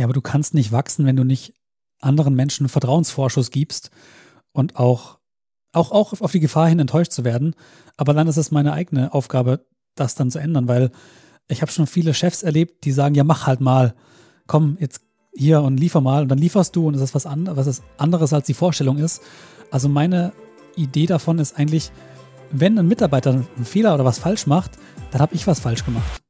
Ja, aber du kannst nicht wachsen, wenn du nicht anderen Menschen Vertrauensvorschuss gibst und auch, auch, auch auf die Gefahr hin enttäuscht zu werden. Aber dann ist es meine eigene Aufgabe, das dann zu ändern, weil ich habe schon viele Chefs erlebt, die sagen, ja, mach halt mal, komm jetzt hier und liefer mal und dann lieferst du und das ist was, an, was anderes als die Vorstellung ist. Also meine Idee davon ist eigentlich, wenn ein Mitarbeiter einen Fehler oder was falsch macht, dann habe ich was falsch gemacht.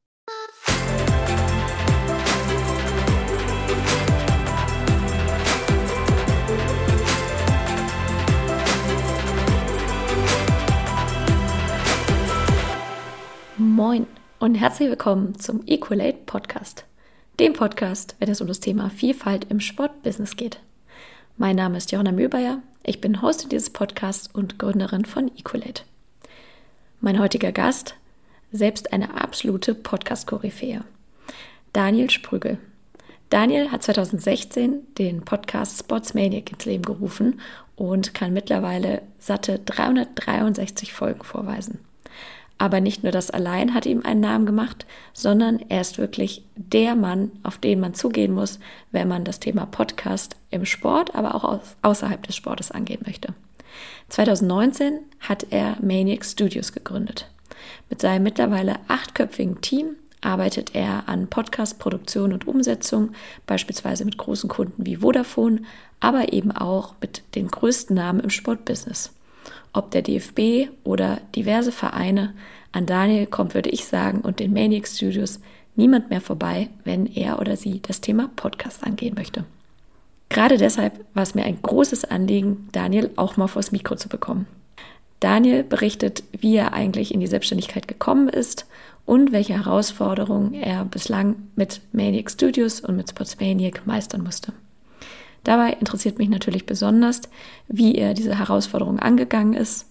Und herzlich willkommen zum Equalate Podcast, dem Podcast, wenn es um das Thema Vielfalt im Sportbusiness geht. Mein Name ist Johanna Mühlbayer, ich bin Hostin dieses Podcasts und Gründerin von Equalate. Mein heutiger Gast, selbst eine absolute Podcast-Koryphäe, Daniel Sprügel. Daniel hat 2016 den Podcast Sportsmaniac ins Leben gerufen und kann mittlerweile satte 363 Folgen vorweisen. Aber nicht nur das allein hat ihm einen Namen gemacht, sondern er ist wirklich der Mann, auf den man zugehen muss, wenn man das Thema Podcast im Sport, aber auch außerhalb des Sportes angehen möchte. 2019 hat er Maniac Studios gegründet. Mit seinem mittlerweile achtköpfigen Team arbeitet er an Podcast-Produktion und Umsetzung, beispielsweise mit großen Kunden wie Vodafone, aber eben auch mit den größten Namen im Sportbusiness ob der DFB oder diverse Vereine, an Daniel kommt, würde ich sagen, und den Maniac Studios niemand mehr vorbei, wenn er oder sie das Thema Podcast angehen möchte. Gerade deshalb war es mir ein großes Anliegen, Daniel auch mal vors Mikro zu bekommen. Daniel berichtet, wie er eigentlich in die Selbstständigkeit gekommen ist und welche Herausforderungen er bislang mit Maniac Studios und mit Sportsmaniac meistern musste. Dabei interessiert mich natürlich besonders, wie er diese Herausforderung angegangen ist,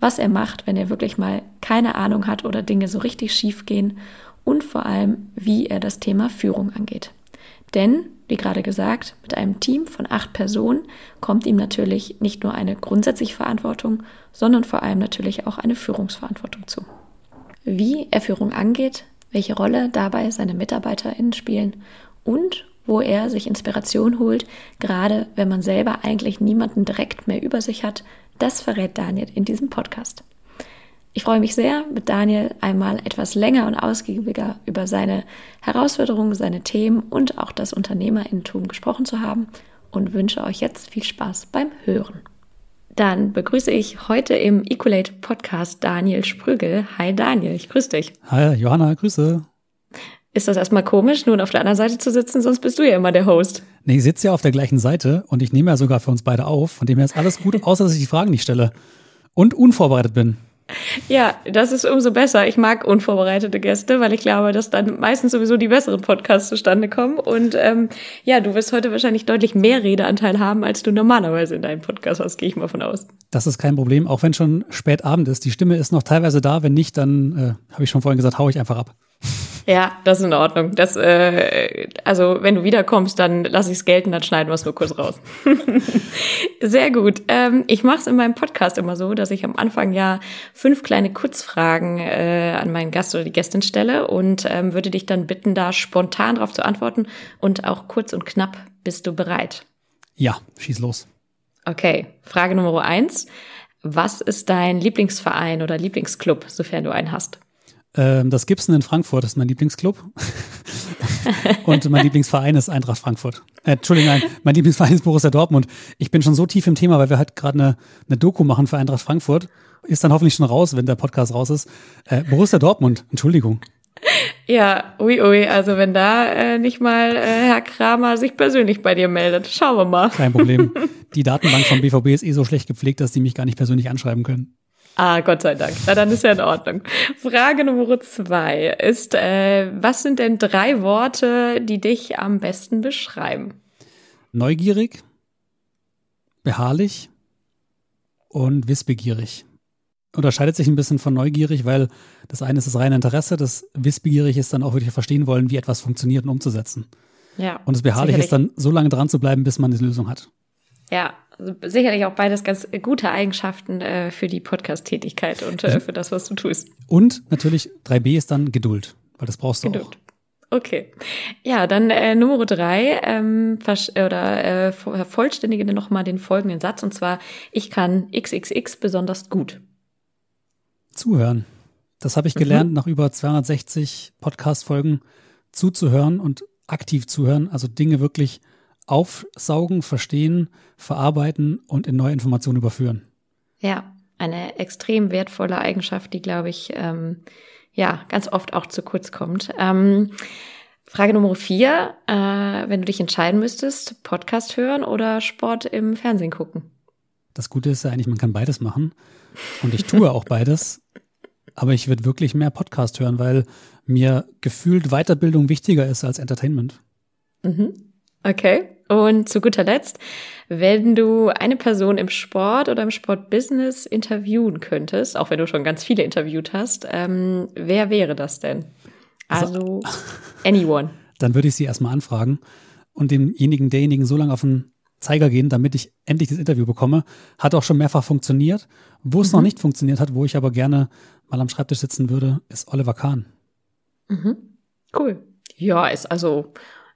was er macht, wenn er wirklich mal keine Ahnung hat oder Dinge so richtig schief gehen und vor allem, wie er das Thema Führung angeht. Denn, wie gerade gesagt, mit einem Team von acht Personen kommt ihm natürlich nicht nur eine grundsätzliche Verantwortung, sondern vor allem natürlich auch eine Führungsverantwortung zu. Wie er Führung angeht, welche Rolle dabei seine MitarbeiterInnen spielen und wo er sich Inspiration holt, gerade wenn man selber eigentlich niemanden direkt mehr über sich hat. Das verrät Daniel in diesem Podcast. Ich freue mich sehr, mit Daniel einmal etwas länger und ausgiebiger über seine Herausforderungen, seine Themen und auch das Unternehmerintum gesprochen zu haben und wünsche euch jetzt viel Spaß beim Hören. Dann begrüße ich heute im Equalate Podcast Daniel Sprügel. Hi Daniel, ich grüße dich. Hi Johanna, grüße ist das erstmal komisch, nun auf der anderen Seite zu sitzen, sonst bist du ja immer der Host. Nee, ich sitze ja auf der gleichen Seite und ich nehme ja sogar für uns beide auf, von dem her ist alles gut, außer dass ich die Fragen nicht stelle und unvorbereitet bin. Ja, das ist umso besser. Ich mag unvorbereitete Gäste, weil ich glaube, dass dann meistens sowieso die besseren Podcasts zustande kommen. Und ähm, ja, du wirst heute wahrscheinlich deutlich mehr Redeanteil haben, als du normalerweise in deinem Podcast hast, gehe ich mal von aus. Das ist kein Problem, auch wenn schon spät Abend ist. Die Stimme ist noch teilweise da. Wenn nicht, dann äh, habe ich schon vorhin gesagt, hau ich einfach ab. Ja, das ist in Ordnung. Das, äh, also wenn du wiederkommst, dann lass ich es gelten, dann schneiden wir es nur kurz raus. Sehr gut. Ähm, ich mache es in meinem Podcast immer so, dass ich am Anfang ja fünf kleine Kurzfragen äh, an meinen Gast oder die Gästin stelle und ähm, würde dich dann bitten, da spontan darauf zu antworten und auch kurz und knapp. Bist du bereit? Ja, schieß los. Okay, Frage Nummer eins. Was ist dein Lieblingsverein oder Lieblingsclub, sofern du einen hast? Ähm, das Gibson in Frankfurt ist mein Lieblingsclub. und mein Lieblingsverein ist Eintracht Frankfurt. Äh, Entschuldigung, nein, mein Lieblingsverein ist Borussia Dortmund. Ich bin schon so tief im Thema, weil wir halt gerade eine, eine Doku machen für Eintracht Frankfurt. Ist dann hoffentlich schon raus, wenn der Podcast raus ist. Äh, Borussia Dortmund, Entschuldigung. Ja, ui, ui, also wenn da äh, nicht mal äh, Herr Kramer sich persönlich bei dir meldet, schauen wir mal. Kein Problem. Die Datenbank vom BVB ist eh so schlecht gepflegt, dass die mich gar nicht persönlich anschreiben können. Ah, Gott sei Dank. Na, dann ist ja in Ordnung. Frage Nummer zwei ist, äh, was sind denn drei Worte, die dich am besten beschreiben? Neugierig, beharrlich und wissbegierig. Unterscheidet sich ein bisschen von neugierig, weil das eine ist das reine Interesse, das wissbegierig ist dann auch wirklich verstehen wollen, wie etwas funktioniert und umzusetzen. Ja. Und das beharrlich sicherlich. ist dann so lange dran zu bleiben, bis man eine Lösung hat. Ja, also sicherlich auch beides ganz gute Eigenschaften äh, für die Podcast-Tätigkeit und äh, für das, was du tust. Und natürlich 3b ist dann Geduld, weil das brauchst du Geduld. auch. Okay. Ja, dann äh, Nummer drei, ähm, oder äh, vervollständige nochmal den folgenden Satz und zwar, ich kann XXX besonders gut. Zuhören. Das habe ich gelernt mhm. nach über 260 Podcast-Folgen zuzuhören und aktiv zuhören, also Dinge wirklich aufsaugen, verstehen, verarbeiten und in neue Informationen überführen. Ja, eine extrem wertvolle Eigenschaft, die, glaube ich, ähm, ja, ganz oft auch zu kurz kommt. Ähm, Frage Nummer vier, äh, wenn du dich entscheiden müsstest, Podcast hören oder Sport im Fernsehen gucken? Das Gute ist ja eigentlich, man kann beides machen. Und ich tue auch beides. Aber ich würde wirklich mehr Podcast hören, weil mir gefühlt Weiterbildung wichtiger ist als Entertainment. Mhm. Okay. Und zu guter Letzt, wenn du eine Person im Sport oder im Sportbusiness interviewen könntest, auch wenn du schon ganz viele interviewt hast, ähm, wer wäre das denn? Also, also anyone. Dann würde ich sie erstmal anfragen und demjenigen, derjenigen so lange auf den Zeiger gehen, damit ich endlich das Interview bekomme. Hat auch schon mehrfach funktioniert. Wo es mhm. noch nicht funktioniert hat, wo ich aber gerne mal am Schreibtisch sitzen würde, ist Oliver Kahn. Mhm. Cool. Ja, ist also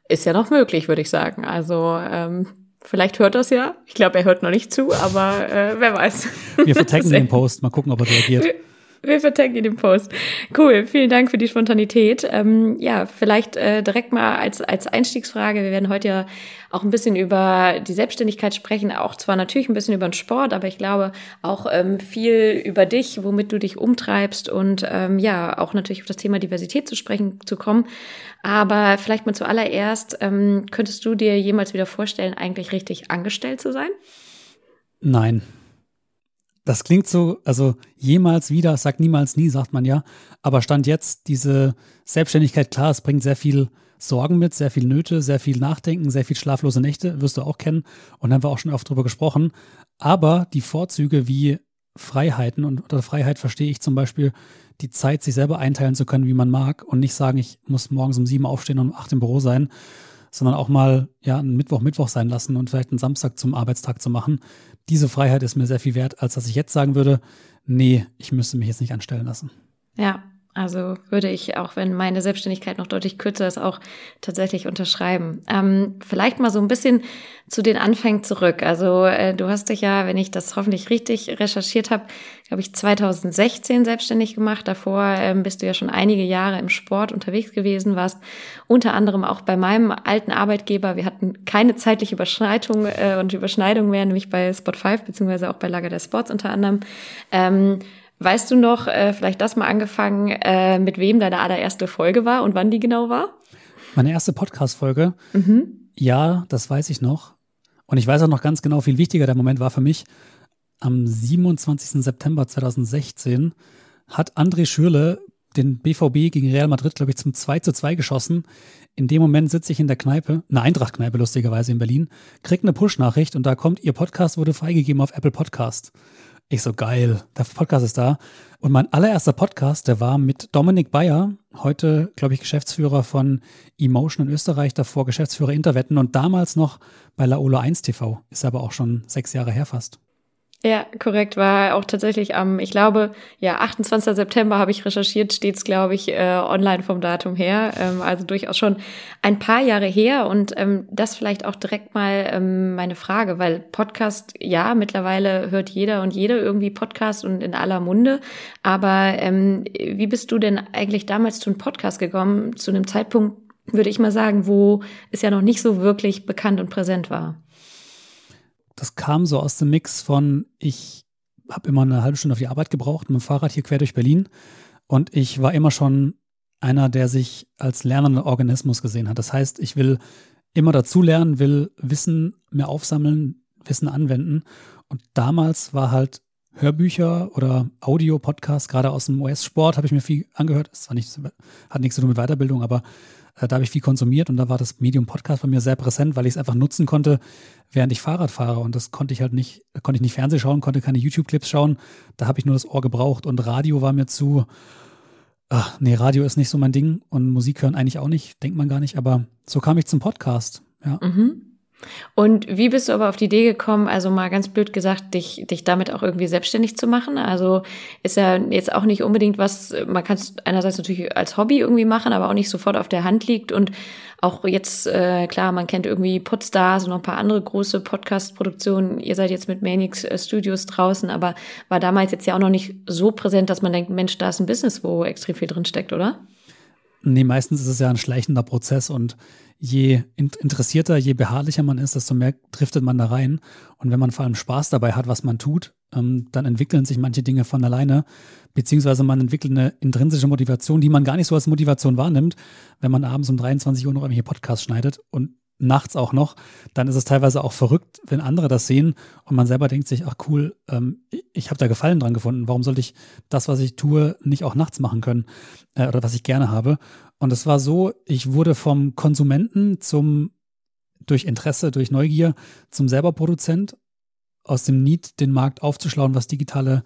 ist ja noch möglich, würde ich sagen. Also ähm, vielleicht hört das ja. Ich glaube, er hört noch nicht zu, aber äh, wer weiß. Wir vertecken den Post, mal gucken, ob er reagiert. Wir vertecken den Post. Cool, vielen Dank für die Spontanität. Ähm, ja, vielleicht äh, direkt mal als, als Einstiegsfrage. Wir werden heute ja auch ein bisschen über die Selbstständigkeit sprechen, auch zwar natürlich ein bisschen über den Sport, aber ich glaube auch ähm, viel über dich, womit du dich umtreibst und ähm, ja, auch natürlich auf das Thema Diversität zu sprechen zu kommen. Aber vielleicht mal zuallererst, ähm, könntest du dir jemals wieder vorstellen, eigentlich richtig angestellt zu sein? Nein. Das klingt so, also jemals wieder, sagt niemals nie, sagt man ja. Aber stand jetzt diese Selbstständigkeit, klar, es bringt sehr viel Sorgen mit, sehr viel Nöte, sehr viel Nachdenken, sehr viel schlaflose Nächte, wirst du auch kennen und haben wir auch schon oft drüber gesprochen. Aber die Vorzüge wie Freiheiten und unter Freiheit verstehe ich zum Beispiel die Zeit, sich selber einteilen zu können, wie man mag und nicht sagen, ich muss morgens um sieben aufstehen und um acht im Büro sein, sondern auch mal ja einen Mittwoch Mittwoch sein lassen und vielleicht einen Samstag zum Arbeitstag zu machen. Diese Freiheit ist mir sehr viel wert, als dass ich jetzt sagen würde, nee, ich müsste mich jetzt nicht anstellen lassen. Ja, also würde ich, auch wenn meine Selbstständigkeit noch deutlich kürzer ist, auch tatsächlich unterschreiben. Ähm, vielleicht mal so ein bisschen zu den Anfängen zurück. Also äh, du hast dich ja, wenn ich das hoffentlich richtig recherchiert habe, glaube ich 2016 selbstständig gemacht. Davor ähm, bist du ja schon einige Jahre im Sport unterwegs gewesen, warst unter anderem auch bei meinem alten Arbeitgeber. Wir hatten keine zeitliche Überschreitung äh, und Überschneidung mehr, nämlich bei Spot 5 beziehungsweise auch bei Lager der Sports unter anderem. Ähm, Weißt du noch, äh, vielleicht das mal angefangen, äh, mit wem deine allererste Folge war und wann die genau war? Meine erste Podcast-Folge? Mhm. Ja, das weiß ich noch. Und ich weiß auch noch ganz genau, viel wichtiger der Moment war für mich. Am 27. September 2016 hat André Schürle den BVB gegen Real Madrid, glaube ich, zum 2 zu 2 geschossen. In dem Moment sitze ich in der Kneipe, eine Eintracht-Kneipe lustigerweise in Berlin, krieg eine Push-Nachricht und da kommt, ihr Podcast wurde freigegeben auf Apple Podcast. Ich so, geil, der Podcast ist da. Und mein allererster Podcast, der war mit Dominik Bayer, heute, glaube ich, Geschäftsführer von Emotion in Österreich, davor Geschäftsführer Interwetten und damals noch bei Laola 1 TV. Ist aber auch schon sechs Jahre her fast. Ja, korrekt. War auch tatsächlich am, ich glaube, ja, 28. September habe ich recherchiert, steht's, glaube ich, äh, online vom Datum her. Ähm, also durchaus schon ein paar Jahre her. Und ähm, das vielleicht auch direkt mal ähm, meine Frage, weil Podcast, ja, mittlerweile hört jeder und jede irgendwie Podcast und in aller Munde. Aber ähm, wie bist du denn eigentlich damals zu einem Podcast gekommen, zu einem Zeitpunkt, würde ich mal sagen, wo es ja noch nicht so wirklich bekannt und präsent war? Das kam so aus dem Mix von, ich habe immer eine halbe Stunde auf die Arbeit gebraucht mit dem Fahrrad hier quer durch Berlin und ich war immer schon einer, der sich als lernender Organismus gesehen hat. Das heißt, ich will immer dazulernen, will Wissen mehr aufsammeln, Wissen anwenden. Und damals war halt Hörbücher oder Audio-Podcasts, gerade aus dem US-Sport, habe ich mir viel angehört. Das war nicht, hat nichts zu tun mit Weiterbildung, aber da habe ich viel konsumiert und da war das Medium Podcast bei mir sehr präsent, weil ich es einfach nutzen konnte, während ich Fahrrad fahre. Und das konnte ich halt nicht, konnte ich nicht Fernsehen schauen, konnte keine YouTube-Clips schauen. Da habe ich nur das Ohr gebraucht und Radio war mir zu. Ach, nee, Radio ist nicht so mein Ding und Musik hören eigentlich auch nicht, denkt man gar nicht. Aber so kam ich zum Podcast. Ja. Mhm. Und wie bist du aber auf die Idee gekommen, also mal ganz blöd gesagt, dich, dich damit auch irgendwie selbstständig zu machen? Also ist ja jetzt auch nicht unbedingt was, man kann es einerseits natürlich als Hobby irgendwie machen, aber auch nicht sofort auf der Hand liegt. Und auch jetzt, äh, klar, man kennt irgendwie Podstars und noch ein paar andere große Podcast-Produktionen. Ihr seid jetzt mit Manix äh, Studios draußen, aber war damals jetzt ja auch noch nicht so präsent, dass man denkt, Mensch, da ist ein Business, wo extrem viel drin steckt, oder? Nee, meistens ist es ja ein schleichender Prozess und je interessierter, je beharrlicher man ist, desto mehr driftet man da rein. Und wenn man vor allem Spaß dabei hat, was man tut, ähm, dann entwickeln sich manche Dinge von alleine, beziehungsweise man entwickelt eine intrinsische Motivation, die man gar nicht so als Motivation wahrnimmt, wenn man abends um 23 Uhr noch irgendwelche Podcasts schneidet und nachts auch noch, dann ist es teilweise auch verrückt, wenn andere das sehen und man selber denkt sich, ach cool, ähm, ich habe da Gefallen dran gefunden. Warum sollte ich das, was ich tue, nicht auch nachts machen können äh, oder was ich gerne habe? Und es war so, ich wurde vom Konsumenten zum, durch Interesse, durch Neugier, zum selber Produzent, aus dem Need, den Markt aufzuschlauen, was digitale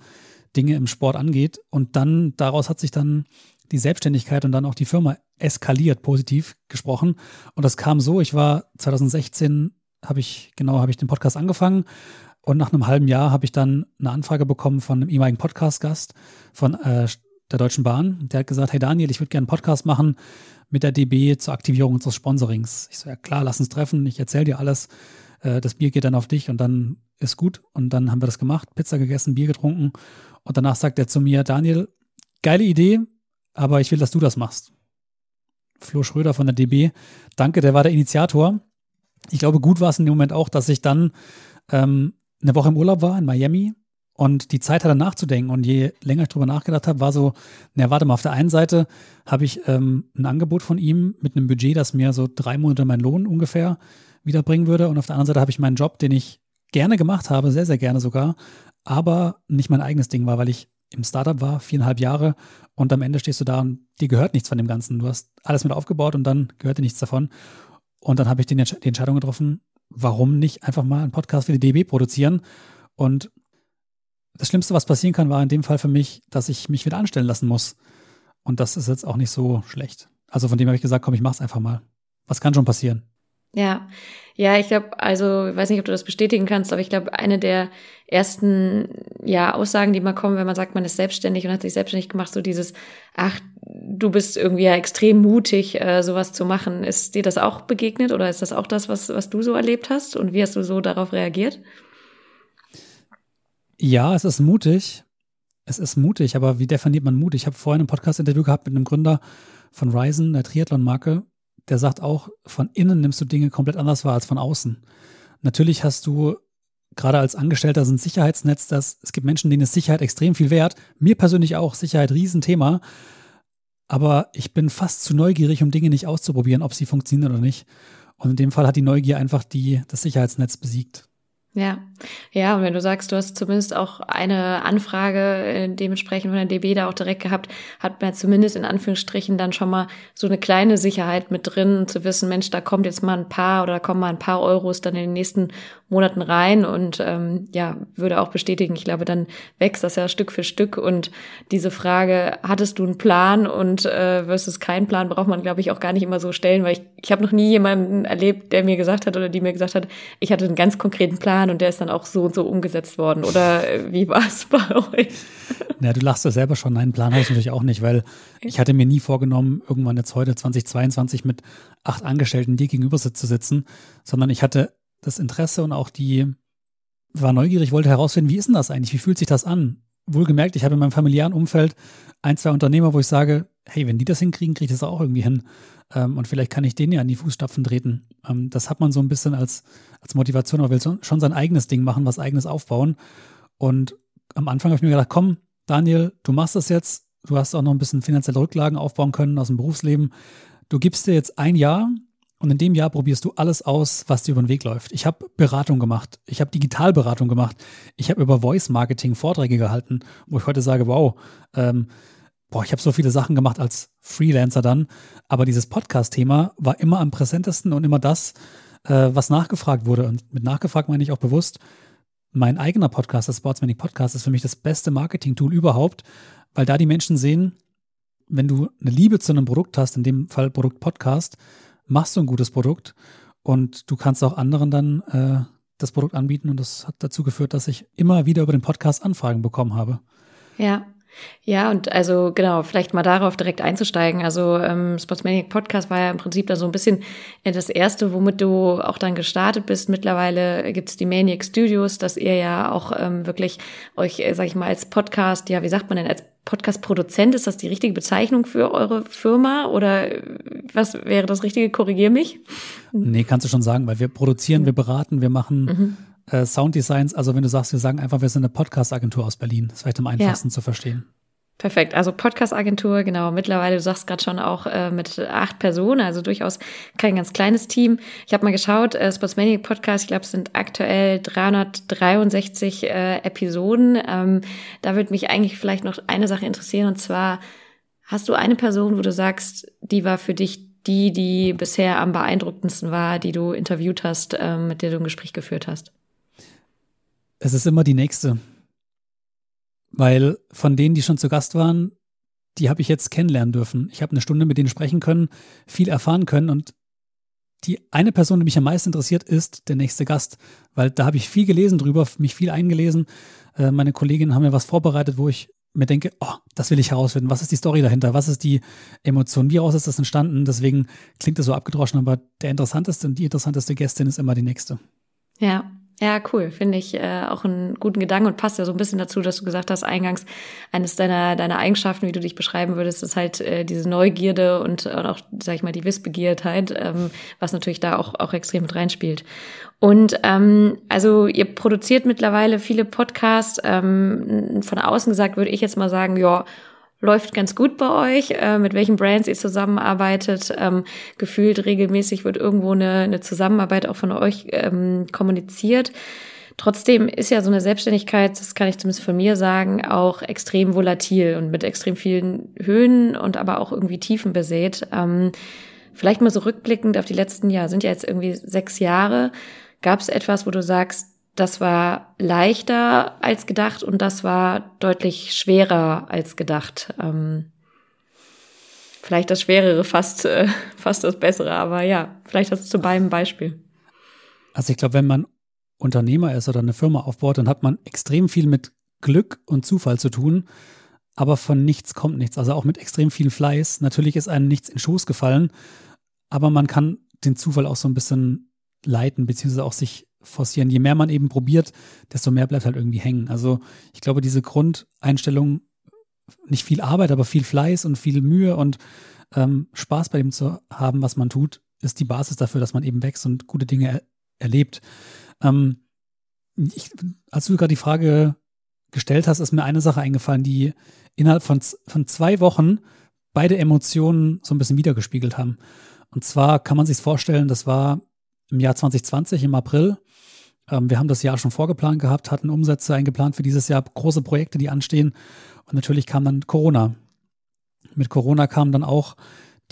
Dinge im Sport angeht. Und dann, daraus hat sich dann die Selbstständigkeit und dann auch die Firma eskaliert, positiv gesprochen. Und das kam so, ich war 2016, habe ich, genau, habe ich den Podcast angefangen. Und nach einem halben Jahr habe ich dann eine Anfrage bekommen von einem ehemaligen Podcast-Gast von äh, der Deutschen Bahn. Der hat gesagt, hey Daniel, ich würde gerne einen Podcast machen mit der DB zur Aktivierung unseres Sponsorings. Ich so, ja klar, lass uns treffen, ich erzähle dir alles. Äh, das Bier geht dann auf dich und dann ist gut. Und dann haben wir das gemacht, Pizza gegessen, Bier getrunken. Und danach sagt er zu mir, Daniel, geile Idee, aber ich will, dass du das machst. Flo Schröder von der DB, danke, der war der Initiator. Ich glaube, gut war es in dem Moment auch, dass ich dann ähm, eine Woche im Urlaub war in Miami und die Zeit hatte nachzudenken. Und je länger ich drüber nachgedacht habe, war so, na warte mal, auf der einen Seite habe ich ähm, ein Angebot von ihm mit einem Budget, das mir so drei Monate meinen Lohn ungefähr wiederbringen würde. Und auf der anderen Seite habe ich meinen Job, den ich gerne gemacht habe, sehr, sehr gerne sogar, aber nicht mein eigenes Ding war, weil ich im Startup war, viereinhalb Jahre und am Ende stehst du da und dir gehört nichts von dem Ganzen. Du hast alles mit aufgebaut und dann gehört dir nichts davon. Und dann habe ich die Entscheidung getroffen, warum nicht einfach mal einen Podcast für die DB produzieren und das Schlimmste, was passieren kann, war in dem Fall für mich, dass ich mich wieder anstellen lassen muss. Und das ist jetzt auch nicht so schlecht. Also von dem habe ich gesagt, komm, ich mach's einfach mal. Was kann schon passieren? Ja, ja, ich glaube, also ich weiß nicht, ob du das bestätigen kannst, aber ich glaube, eine der ersten ja Aussagen, die mal kommen, wenn man sagt, man ist selbstständig und hat sich selbstständig gemacht, so dieses, ach, du bist irgendwie ja extrem mutig, äh, sowas zu machen. Ist dir das auch begegnet oder ist das auch das, was was du so erlebt hast und wie hast du so darauf reagiert? Ja, es ist mutig. Es ist mutig, aber wie definiert man Mut? Ich habe vorhin ein Podcast-Interview gehabt mit einem Gründer von Ryzen, der Triathlon-Marke. Der sagt auch, von innen nimmst du Dinge komplett anders wahr als von außen. Natürlich hast du gerade als Angestellter so ein Sicherheitsnetz, dass es gibt Menschen, denen ist Sicherheit extrem viel wert. Mir persönlich auch Sicherheit Riesenthema. Aber ich bin fast zu neugierig, um Dinge nicht auszuprobieren, ob sie funktionieren oder nicht. Und in dem Fall hat die Neugier einfach die, das Sicherheitsnetz besiegt. Ja, ja, und wenn du sagst, du hast zumindest auch eine Anfrage äh, dementsprechend von der DB da auch direkt gehabt, hat man zumindest in Anführungsstrichen dann schon mal so eine kleine Sicherheit mit drin, zu wissen, Mensch, da kommt jetzt mal ein paar oder da kommen mal ein paar Euros dann in den nächsten Monaten rein. Und ähm, ja, würde auch bestätigen, ich glaube, dann wächst das ja Stück für Stück. Und diese Frage, hattest du einen Plan? Und äh, versus keinen Plan, braucht man, glaube ich, auch gar nicht immer so stellen, weil ich, ich habe noch nie jemanden erlebt, der mir gesagt hat oder die mir gesagt hat, ich hatte einen ganz konkreten Plan und der ist dann auch so und so umgesetzt worden oder äh, wie war es bei euch? Ja, du lachst ja selber schon, nein, Plan hatte ich natürlich auch nicht, weil ich hatte mir nie vorgenommen, irgendwann jetzt heute 2022 mit acht Angestellten dir gegenüber zu sitzen, sondern ich hatte das Interesse und auch die, war neugierig, wollte herausfinden, wie ist denn das eigentlich? Wie fühlt sich das an? Wohlgemerkt, ich habe in meinem familiären Umfeld ein, zwei Unternehmer, wo ich sage, hey, wenn die das hinkriegen, kriege ich das auch irgendwie hin. Ähm, und vielleicht kann ich denen ja in die Fußstapfen treten. Ähm, das hat man so ein bisschen als, als Motivation, aber will schon sein eigenes Ding machen, was eigenes aufbauen. Und am Anfang habe ich mir gedacht, komm, Daniel, du machst das jetzt. Du hast auch noch ein bisschen finanzielle Rücklagen aufbauen können aus dem Berufsleben. Du gibst dir jetzt ein Jahr und in dem Jahr probierst du alles aus, was dir über den Weg läuft. Ich habe Beratung gemacht. Ich habe Digitalberatung gemacht. Ich habe über Voice Marketing Vorträge gehalten, wo ich heute sage, wow, ähm, boah, ich habe so viele Sachen gemacht als Freelancer dann. Aber dieses Podcast-Thema war immer am präsentesten und immer das, äh, was nachgefragt wurde. Und mit nachgefragt meine ich auch bewusst, mein eigener Podcast, das Sportsmanic Podcast, ist für mich das beste Marketing-Tool überhaupt, weil da die Menschen sehen, wenn du eine Liebe zu einem Produkt hast, in dem Fall Produkt Podcast, machst du ein gutes Produkt Und du kannst auch anderen dann äh, das Produkt anbieten. Und das hat dazu geführt, dass ich immer wieder über den Podcast Anfragen bekommen habe. Ja, ja, und also genau, vielleicht mal darauf direkt einzusteigen. Also ähm, Sportsmaniac Podcast war ja im Prinzip da so ein bisschen äh, das erste, womit du auch dann gestartet bist. Mittlerweile gibt's die Maniac Studios, dass ihr ja auch ähm, wirklich euch, äh, sag ich mal, als Podcast, ja, wie sagt man denn, als Podcast-Produzent, ist das die richtige Bezeichnung für eure Firma oder äh, was wäre das Richtige? Korrigier mich. Nee, kannst du schon sagen, weil wir produzieren, wir beraten, wir machen mhm äh, Sounddesigns, also wenn du sagst, wir sagen einfach, wir sind eine Podcast-Agentur aus Berlin. Das ist vielleicht am einfachsten ja. zu verstehen. Perfekt. Also Podcast-Agentur, genau. Mittlerweile, du sagst gerade schon auch äh, mit acht Personen, also durchaus kein ganz kleines Team. Ich habe mal geschaut, äh, Sportsmaniac Podcast, ich glaube, es sind aktuell 363 äh, Episoden. Ähm, da würde mich eigentlich vielleicht noch eine Sache interessieren, und zwar, hast du eine Person, wo du sagst, die war für dich die, die bisher am beeindruckendsten war, die du interviewt hast, äh, mit der du ein Gespräch geführt hast? Es ist immer die nächste. Weil von denen, die schon zu Gast waren, die habe ich jetzt kennenlernen dürfen. Ich habe eine Stunde mit denen sprechen können, viel erfahren können und die eine Person, die mich am meisten interessiert, ist der nächste Gast, weil da habe ich viel gelesen drüber, mich viel eingelesen. Äh, meine Kolleginnen haben mir was vorbereitet, wo ich mir denke, oh, das will ich herausfinden. Was ist die Story dahinter? Was ist die Emotion? Wie raus ist das entstanden? Deswegen klingt es so abgedroschen, aber der interessanteste und die interessanteste Gästin ist immer die nächste. Ja, ja, cool. Finde ich äh, auch einen guten Gedanken und passt ja so ein bisschen dazu, dass du gesagt hast, eingangs eines deiner, deiner Eigenschaften, wie du dich beschreiben würdest, ist halt äh, diese Neugierde und, und auch, sag ich mal, die Wissbegiertheit, ähm, was natürlich da auch, auch extrem mit reinspielt. Und ähm, also ihr produziert mittlerweile viele Podcasts. Ähm, von außen gesagt würde ich jetzt mal sagen, ja, läuft ganz gut bei euch, äh, mit welchen Brands ihr zusammenarbeitet. Ähm, gefühlt regelmäßig wird irgendwo eine, eine Zusammenarbeit auch von euch ähm, kommuniziert. Trotzdem ist ja so eine Selbstständigkeit, das kann ich zumindest von mir sagen, auch extrem volatil und mit extrem vielen Höhen und aber auch irgendwie Tiefen besät. Ähm, vielleicht mal so rückblickend auf die letzten Jahre, sind ja jetzt irgendwie sechs Jahre. Gab es etwas, wo du sagst, das war leichter als gedacht und das war deutlich schwerer als gedacht. Ähm, vielleicht das Schwerere fast, äh, fast das Bessere, aber ja, vielleicht du zu beidem Beispiel. Also ich glaube, wenn man Unternehmer ist oder eine Firma aufbaut, dann hat man extrem viel mit Glück und Zufall zu tun, aber von nichts kommt nichts. Also auch mit extrem viel Fleiß. Natürlich ist einem nichts in Schoß gefallen, aber man kann den Zufall auch so ein bisschen leiten, beziehungsweise auch sich forcieren. Je mehr man eben probiert, desto mehr bleibt halt irgendwie hängen. Also ich glaube, diese Grundeinstellung, nicht viel Arbeit, aber viel Fleiß und viel Mühe und ähm, Spaß bei dem zu haben, was man tut, ist die Basis dafür, dass man eben wächst und gute Dinge er erlebt. Ähm, ich, als du gerade die Frage gestellt hast, ist mir eine Sache eingefallen, die innerhalb von, von zwei Wochen beide Emotionen so ein bisschen wiedergespiegelt haben. Und zwar kann man sich vorstellen, das war im Jahr 2020, im April. Ähm, wir haben das Jahr schon vorgeplant gehabt, hatten Umsätze eingeplant für dieses Jahr, große Projekte, die anstehen. Und natürlich kam dann Corona. Mit Corona kamen dann auch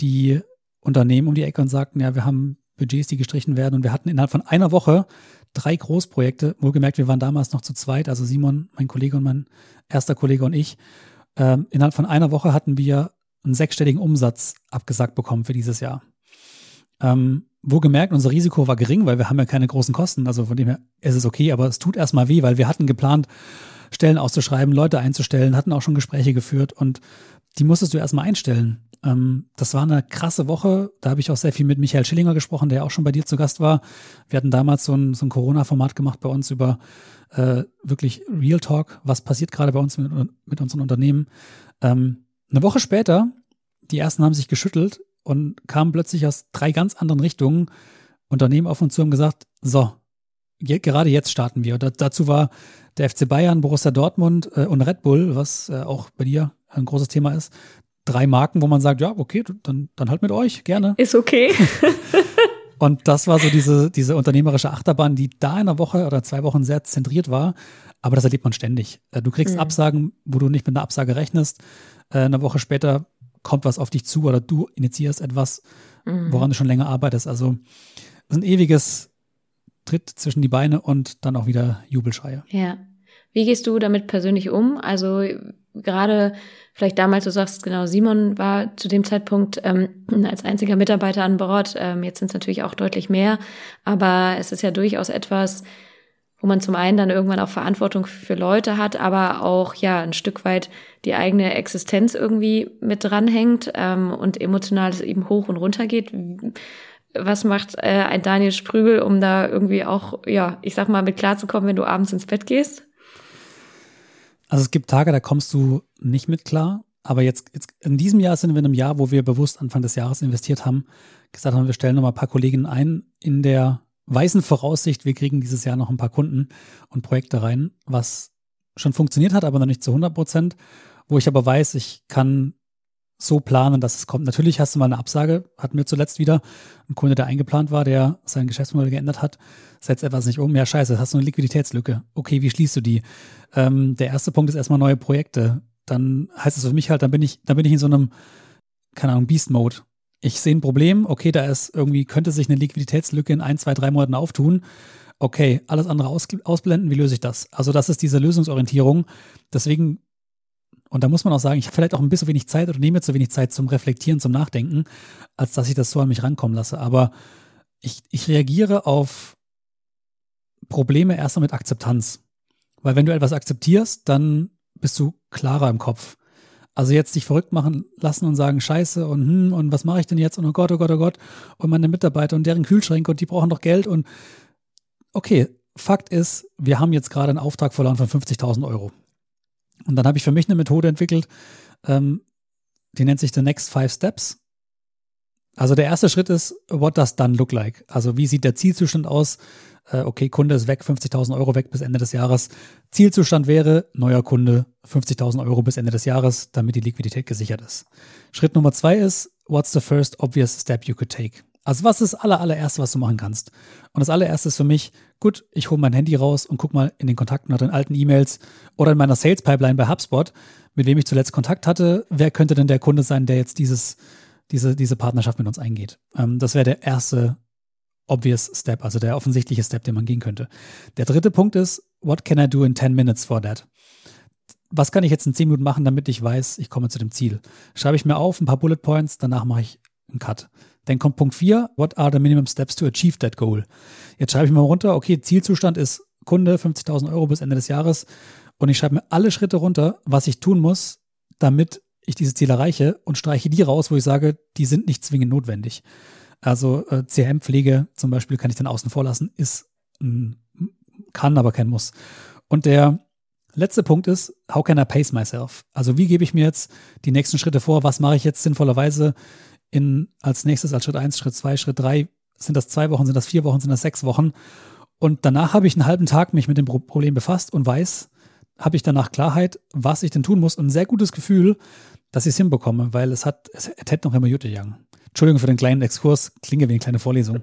die Unternehmen um die Ecke und sagten, ja, wir haben Budgets, die gestrichen werden. Und wir hatten innerhalb von einer Woche drei Großprojekte. Wohlgemerkt, wir waren damals noch zu zweit, also Simon, mein Kollege und mein erster Kollege und ich. Ähm, innerhalb von einer Woche hatten wir einen sechsstelligen Umsatz abgesagt bekommen für dieses Jahr. Ähm, wo gemerkt, unser Risiko war gering, weil wir haben ja keine großen Kosten. Also von dem her ist es okay, aber es tut erstmal weh, weil wir hatten geplant, Stellen auszuschreiben, Leute einzustellen, hatten auch schon Gespräche geführt und die musstest du erstmal einstellen. Ähm, das war eine krasse Woche. Da habe ich auch sehr viel mit Michael Schillinger gesprochen, der auch schon bei dir zu Gast war. Wir hatten damals so ein, so ein Corona-Format gemacht bei uns über äh, wirklich Real Talk. Was passiert gerade bei uns mit, mit unseren Unternehmen? Ähm, eine Woche später, die ersten haben sich geschüttelt und kamen plötzlich aus drei ganz anderen Richtungen Unternehmen auf uns zu und gesagt, so, gerade jetzt starten wir. Da, dazu war der FC Bayern, Borussia Dortmund äh, und Red Bull, was äh, auch bei dir ein großes Thema ist. Drei Marken, wo man sagt, ja, okay, dann, dann halt mit euch, gerne. Ist okay. und das war so diese, diese unternehmerische Achterbahn, die da in einer Woche oder zwei Wochen sehr zentriert war. Aber das erlebt man ständig. Äh, du kriegst mhm. Absagen, wo du nicht mit einer Absage rechnest. Äh, eine Woche später kommt was auf dich zu oder du initiierst etwas, mhm. woran du schon länger arbeitest. Also es ist ein ewiges Tritt zwischen die Beine und dann auch wieder Jubelschreie. Ja. Wie gehst du damit persönlich um? Also gerade vielleicht damals, du sagst genau, Simon war zu dem Zeitpunkt ähm, als einziger Mitarbeiter an Bord. Ähm, jetzt sind es natürlich auch deutlich mehr, aber es ist ja durchaus etwas, wo man zum einen dann irgendwann auch Verantwortung für Leute hat, aber auch ja ein Stück weit die eigene Existenz irgendwie mit dranhängt ähm, und emotional eben hoch und runter geht. Was macht äh, ein Daniel Sprügel, um da irgendwie auch, ja, ich sag mal, mit klarzukommen, wenn du abends ins Bett gehst? Also es gibt Tage, da kommst du nicht mit klar. Aber jetzt, jetzt in diesem Jahr sind wir in einem Jahr, wo wir bewusst Anfang des Jahres investiert haben, gesagt haben, wir stellen nochmal ein paar Kolleginnen ein in der weißen Voraussicht, wir kriegen dieses Jahr noch ein paar Kunden und Projekte rein, was schon funktioniert hat, aber noch nicht zu 100 Prozent, wo ich aber weiß, ich kann so planen, dass es kommt. Natürlich hast du mal eine Absage, hatten wir zuletzt wieder, ein Kunde, der eingeplant war, der sein Geschäftsmodell geändert hat, setzt etwas nicht um. Ja, scheiße, hast du eine Liquiditätslücke. Okay, wie schließt du die? Ähm, der erste Punkt ist erstmal neue Projekte. Dann heißt es für mich halt, dann bin ich, dann bin ich in so einem, keine Ahnung, Beast-Mode. Ich sehe ein Problem, okay, da ist irgendwie, könnte sich eine Liquiditätslücke in ein, zwei, drei Monaten auftun. Okay, alles andere aus, ausblenden, wie löse ich das? Also, das ist diese Lösungsorientierung. Deswegen und da muss man auch sagen, ich habe vielleicht auch ein bisschen wenig Zeit oder nehme zu wenig Zeit zum Reflektieren, zum Nachdenken, als dass ich das so an mich rankommen lasse. Aber ich, ich reagiere auf Probleme erstmal mit Akzeptanz. Weil wenn du etwas akzeptierst, dann bist du klarer im Kopf. Also jetzt dich verrückt machen lassen und sagen, scheiße und hm, und was mache ich denn jetzt und oh Gott, oh Gott, oh Gott und meine Mitarbeiter und deren Kühlschränke und die brauchen doch Geld und okay, Fakt ist, wir haben jetzt gerade einen Auftrag verloren von 50.000 Euro. Und dann habe ich für mich eine Methode entwickelt, ähm, die nennt sich The Next Five Steps. Also der erste Schritt ist, what does done look like? Also wie sieht der Zielzustand aus? Äh, okay, Kunde ist weg, 50.000 Euro weg bis Ende des Jahres. Zielzustand wäre, neuer Kunde, 50.000 Euro bis Ende des Jahres, damit die Liquidität gesichert ist. Schritt Nummer zwei ist, what's the first obvious step you could take? Also was ist das aller, allererste, was du machen kannst? Und das allererste ist für mich, gut, ich hole mein Handy raus und guck mal in den Kontakten nach den alten E-Mails oder in meiner Sales Pipeline bei HubSpot, mit wem ich zuletzt Kontakt hatte. Wer könnte denn der Kunde sein, der jetzt dieses, diese, diese Partnerschaft mit uns eingeht? Ähm, das wäre der erste obvious Step, also der offensichtliche Step, den man gehen könnte. Der dritte Punkt ist, what can I do in 10 minutes for that? Was kann ich jetzt in 10 Minuten machen, damit ich weiß, ich komme zu dem Ziel? Schreibe ich mir auf ein paar Bullet Points, danach mache ich einen Cut. Dann kommt Punkt 4, what are the minimum steps to achieve that goal? Jetzt schreibe ich mal runter, okay, Zielzustand ist Kunde, 50.000 Euro bis Ende des Jahres. Und ich schreibe mir alle Schritte runter, was ich tun muss, damit ich dieses Ziel erreiche und streiche die raus, wo ich sage, die sind nicht zwingend notwendig. Also äh, CRM-Pflege zum Beispiel kann ich dann außen vor lassen, ist ein, kann, aber kein Muss. Und der letzte Punkt ist, how can I pace myself? Also wie gebe ich mir jetzt die nächsten Schritte vor? Was mache ich jetzt sinnvollerweise? in, als nächstes, als Schritt 1, Schritt 2, Schritt 3, sind das zwei Wochen, sind das vier Wochen, sind das sechs Wochen. Und danach habe ich einen halben Tag mich mit dem Problem befasst und weiß, habe ich danach Klarheit, was ich denn tun muss und ein sehr gutes Gefühl, dass ich es hinbekomme, weil es hat, es, es hätte noch immer Jute Young. Entschuldigung für den kleinen Exkurs, klinge wie eine kleine Vorlesung.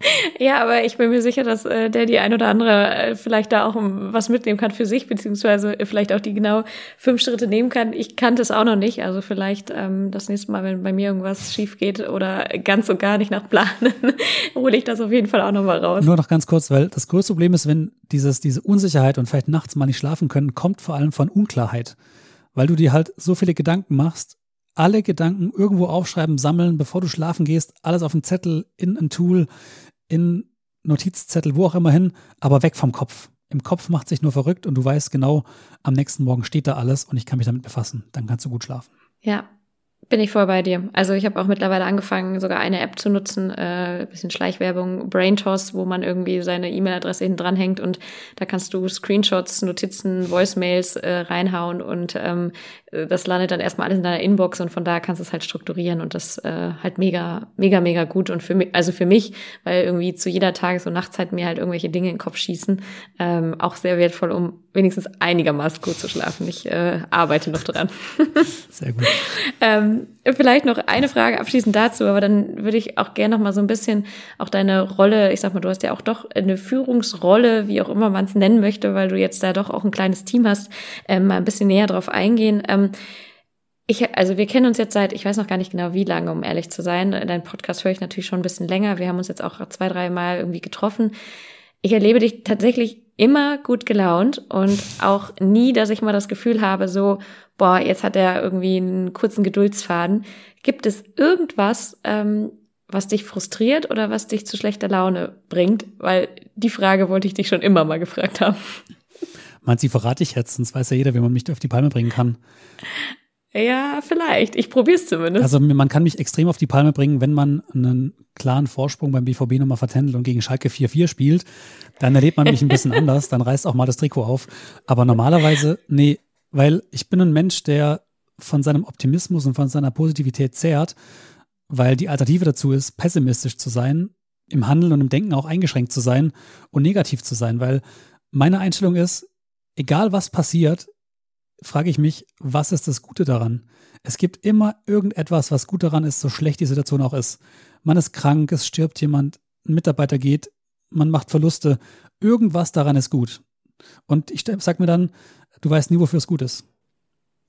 Ja, aber ich bin mir sicher, dass äh, der die ein oder andere äh, vielleicht da auch um, was mitnehmen kann für sich, beziehungsweise vielleicht auch die genau fünf Schritte nehmen kann. Ich kannte es auch noch nicht. Also vielleicht ähm, das nächste Mal, wenn bei mir irgendwas schief geht oder ganz und gar nicht nach Planen, hole ich das auf jeden Fall auch noch mal raus. Nur noch ganz kurz, weil das größte Problem ist, wenn dieses, diese Unsicherheit und vielleicht nachts mal nicht schlafen können, kommt vor allem von Unklarheit. Weil du dir halt so viele Gedanken machst, alle Gedanken irgendwo aufschreiben, sammeln, bevor du schlafen gehst, alles auf einen Zettel, in ein Tool, in Notizzettel, wo auch immer hin, aber weg vom Kopf. Im Kopf macht sich nur verrückt und du weißt genau, am nächsten Morgen steht da alles und ich kann mich damit befassen. Dann kannst du gut schlafen. Ja, bin ich voll bei dir. Also ich habe auch mittlerweile angefangen, sogar eine App zu nutzen, äh, bisschen Schleichwerbung, Braintoss, wo man irgendwie seine E-Mail-Adresse hinten dranhängt und da kannst du Screenshots, Notizen, Voicemails äh, reinhauen und ähm, das landet dann erstmal alles in deiner Inbox und von da kannst du es halt strukturieren und das äh, halt mega, mega, mega gut. Und für mich, also für mich, weil irgendwie zu jeder Tages- und Nachtzeit mir halt irgendwelche Dinge in den Kopf schießen, ähm, auch sehr wertvoll, um wenigstens einigermaßen gut zu schlafen. Ich äh, arbeite noch dran. Sehr gut. ähm, vielleicht noch eine Frage abschließend dazu, aber dann würde ich auch gerne noch mal so ein bisschen auch deine Rolle, ich sag mal, du hast ja auch doch eine Führungsrolle, wie auch immer man es nennen möchte, weil du jetzt da doch auch ein kleines Team hast, ähm, mal ein bisschen näher drauf eingehen. Ähm, ich, also wir kennen uns jetzt seit, ich weiß noch gar nicht genau wie lange, um ehrlich zu sein. Dein Podcast höre ich natürlich schon ein bisschen länger. Wir haben uns jetzt auch zwei, drei Mal irgendwie getroffen. Ich erlebe dich tatsächlich immer gut gelaunt und auch nie, dass ich mal das Gefühl habe, so, boah, jetzt hat er irgendwie einen kurzen Geduldsfaden. Gibt es irgendwas, ähm, was dich frustriert oder was dich zu schlechter Laune bringt? Weil die Frage wollte ich dich schon immer mal gefragt haben. Meinst du, verrate ich jetzt, sonst weiß ja jeder, wie man mich auf die Palme bringen kann. Ja, vielleicht. Ich probiere es zumindest. Also man kann mich extrem auf die Palme bringen, wenn man einen klaren Vorsprung beim BVB nochmal vertändelt und gegen Schalke 4-4 spielt. Dann erlebt man mich ein bisschen anders, dann reißt auch mal das Trikot auf. Aber normalerweise, nee, weil ich bin ein Mensch, der von seinem Optimismus und von seiner Positivität zehrt, weil die Alternative dazu ist, pessimistisch zu sein, im Handeln und im Denken auch eingeschränkt zu sein und negativ zu sein, weil meine Einstellung ist, egal was passiert, frage ich mich, was ist das Gute daran? Es gibt immer irgendetwas, was gut daran ist, so schlecht die Situation auch ist. Man ist krank, es stirbt jemand, ein Mitarbeiter geht, man macht Verluste. Irgendwas daran ist gut. Und ich sag mir dann, du weißt nie, wofür es gut ist.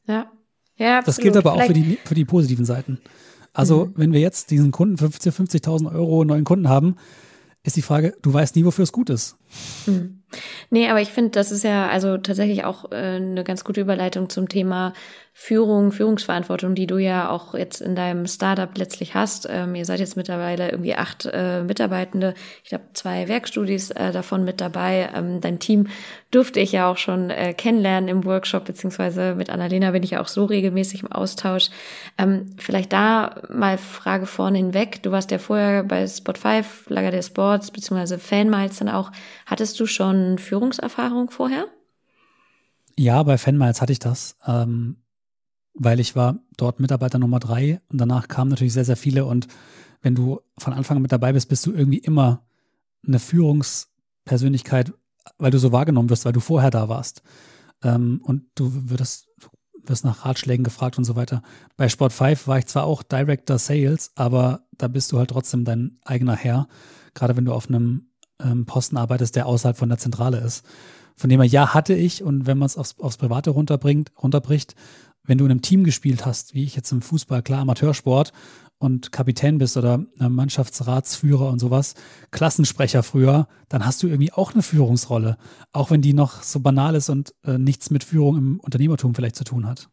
Ja. Ja, absolut. Das gilt aber auch für die, für die positiven Seiten. Also, mhm. wenn wir jetzt diesen Kunden 50.000 50 Euro neuen Kunden haben, ist die Frage, du weißt nie, wofür es gut ist. Mhm. Nee, aber ich finde, das ist ja also tatsächlich auch äh, eine ganz gute Überleitung zum Thema Führung, Führungsverantwortung, die du ja auch jetzt in deinem Startup letztlich hast. Ähm, ihr seid jetzt mittlerweile irgendwie acht äh, Mitarbeitende. Ich glaube, zwei Werkstudis äh, davon mit dabei. Ähm, dein Team durfte ich ja auch schon äh, kennenlernen im Workshop, beziehungsweise mit Annalena bin ich ja auch so regelmäßig im Austausch. Ähm, vielleicht da mal Frage vorne hinweg. Du warst ja vorher bei Spot 5, Lager der Sports, beziehungsweise Fanmiles dann auch. Hattest du schon Führungserfahrung vorher? Ja, bei Fanmiles hatte ich das. Ähm weil ich war dort Mitarbeiter Nummer drei und danach kamen natürlich sehr, sehr viele und wenn du von Anfang an mit dabei bist, bist du irgendwie immer eine Führungspersönlichkeit, weil du so wahrgenommen wirst, weil du vorher da warst. Ähm, und du wirst, wirst nach Ratschlägen gefragt und so weiter. Bei Sport 5 war ich zwar auch Director Sales, aber da bist du halt trotzdem dein eigener Herr, gerade wenn du auf einem ähm, Posten arbeitest, der außerhalb von der Zentrale ist. Von dem her, ja, hatte ich und wenn man es aufs, aufs Private runterbringt, runterbricht, wenn du in einem Team gespielt hast, wie ich jetzt im Fußball, klar, Amateursport und Kapitän bist oder Mannschaftsratsführer und sowas, Klassensprecher früher, dann hast du irgendwie auch eine Führungsrolle, auch wenn die noch so banal ist und äh, nichts mit Führung im Unternehmertum vielleicht zu tun hat.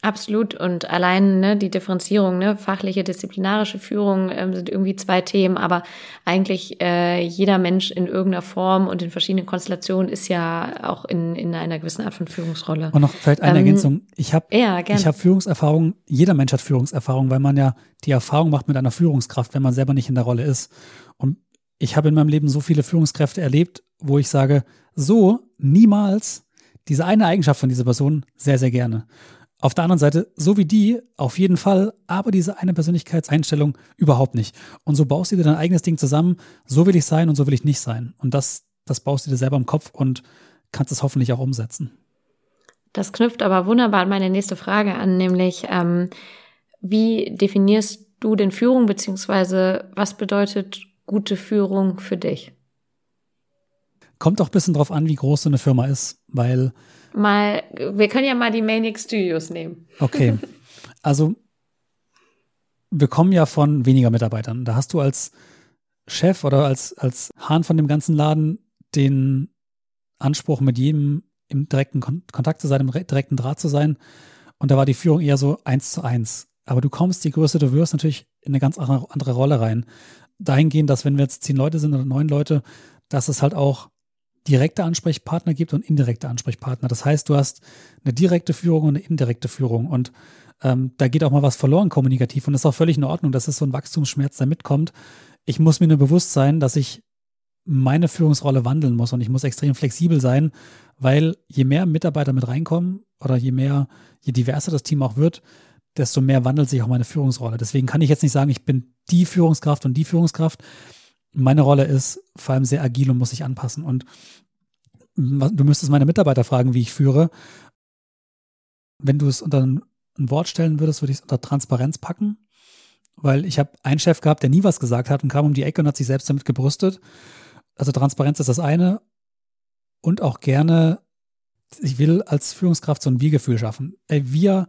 Absolut. Und allein ne, die Differenzierung, ne, fachliche, disziplinarische Führung ähm, sind irgendwie zwei Themen, aber eigentlich äh, jeder Mensch in irgendeiner Form und in verschiedenen Konstellationen ist ja auch in, in einer gewissen Art von Führungsrolle. Und noch vielleicht eine ähm, Ergänzung. Ich habe ja, ich hab Führungserfahrung, jeder Mensch hat Führungserfahrung, weil man ja die Erfahrung macht mit einer Führungskraft, wenn man selber nicht in der Rolle ist. Und ich habe in meinem Leben so viele Führungskräfte erlebt, wo ich sage, so niemals diese eine Eigenschaft von dieser Person sehr, sehr gerne. Auf der anderen Seite, so wie die, auf jeden Fall, aber diese eine Persönlichkeitseinstellung überhaupt nicht. Und so baust du dir dein eigenes Ding zusammen, so will ich sein und so will ich nicht sein. Und das, das baust du dir selber im Kopf und kannst es hoffentlich auch umsetzen. Das knüpft aber wunderbar an meine nächste Frage an, nämlich ähm, wie definierst du denn Führung, beziehungsweise was bedeutet gute Führung für dich? Kommt auch ein bisschen drauf an, wie groß so eine Firma ist, weil mal, wir können ja mal die Manic Studios nehmen. Okay. Also, wir kommen ja von weniger Mitarbeitern. Da hast du als Chef oder als, als Hahn von dem ganzen Laden den Anspruch, mit jedem im direkten Kontakt zu sein, im direkten Draht zu sein. Und da war die Führung eher so eins zu eins. Aber du kommst, je größer du wirst, natürlich in eine ganz andere Rolle rein. Dahingehend, dass wenn wir jetzt zehn Leute sind oder neun Leute, dass es halt auch direkte Ansprechpartner gibt und indirekte Ansprechpartner. Das heißt, du hast eine direkte Führung und eine indirekte Führung. Und ähm, da geht auch mal was verloren kommunikativ. Und das ist auch völlig in Ordnung, dass es so ein Wachstumsschmerz da mitkommt. Ich muss mir nur bewusst sein, dass ich meine Führungsrolle wandeln muss und ich muss extrem flexibel sein, weil je mehr Mitarbeiter mit reinkommen oder je mehr, je diverser das Team auch wird, desto mehr wandelt sich auch meine Führungsrolle. Deswegen kann ich jetzt nicht sagen, ich bin die Führungskraft und die Führungskraft. Meine Rolle ist vor allem sehr agil und muss sich anpassen. Und du müsstest meine Mitarbeiter fragen, wie ich führe. Wenn du es unter ein Wort stellen würdest, würde ich es unter Transparenz packen. Weil ich habe einen Chef gehabt, der nie was gesagt hat und kam um die Ecke und hat sich selbst damit gebrüstet. Also Transparenz ist das eine. Und auch gerne, ich will als Führungskraft so ein Wir-Gefühl schaffen. Ey, wir,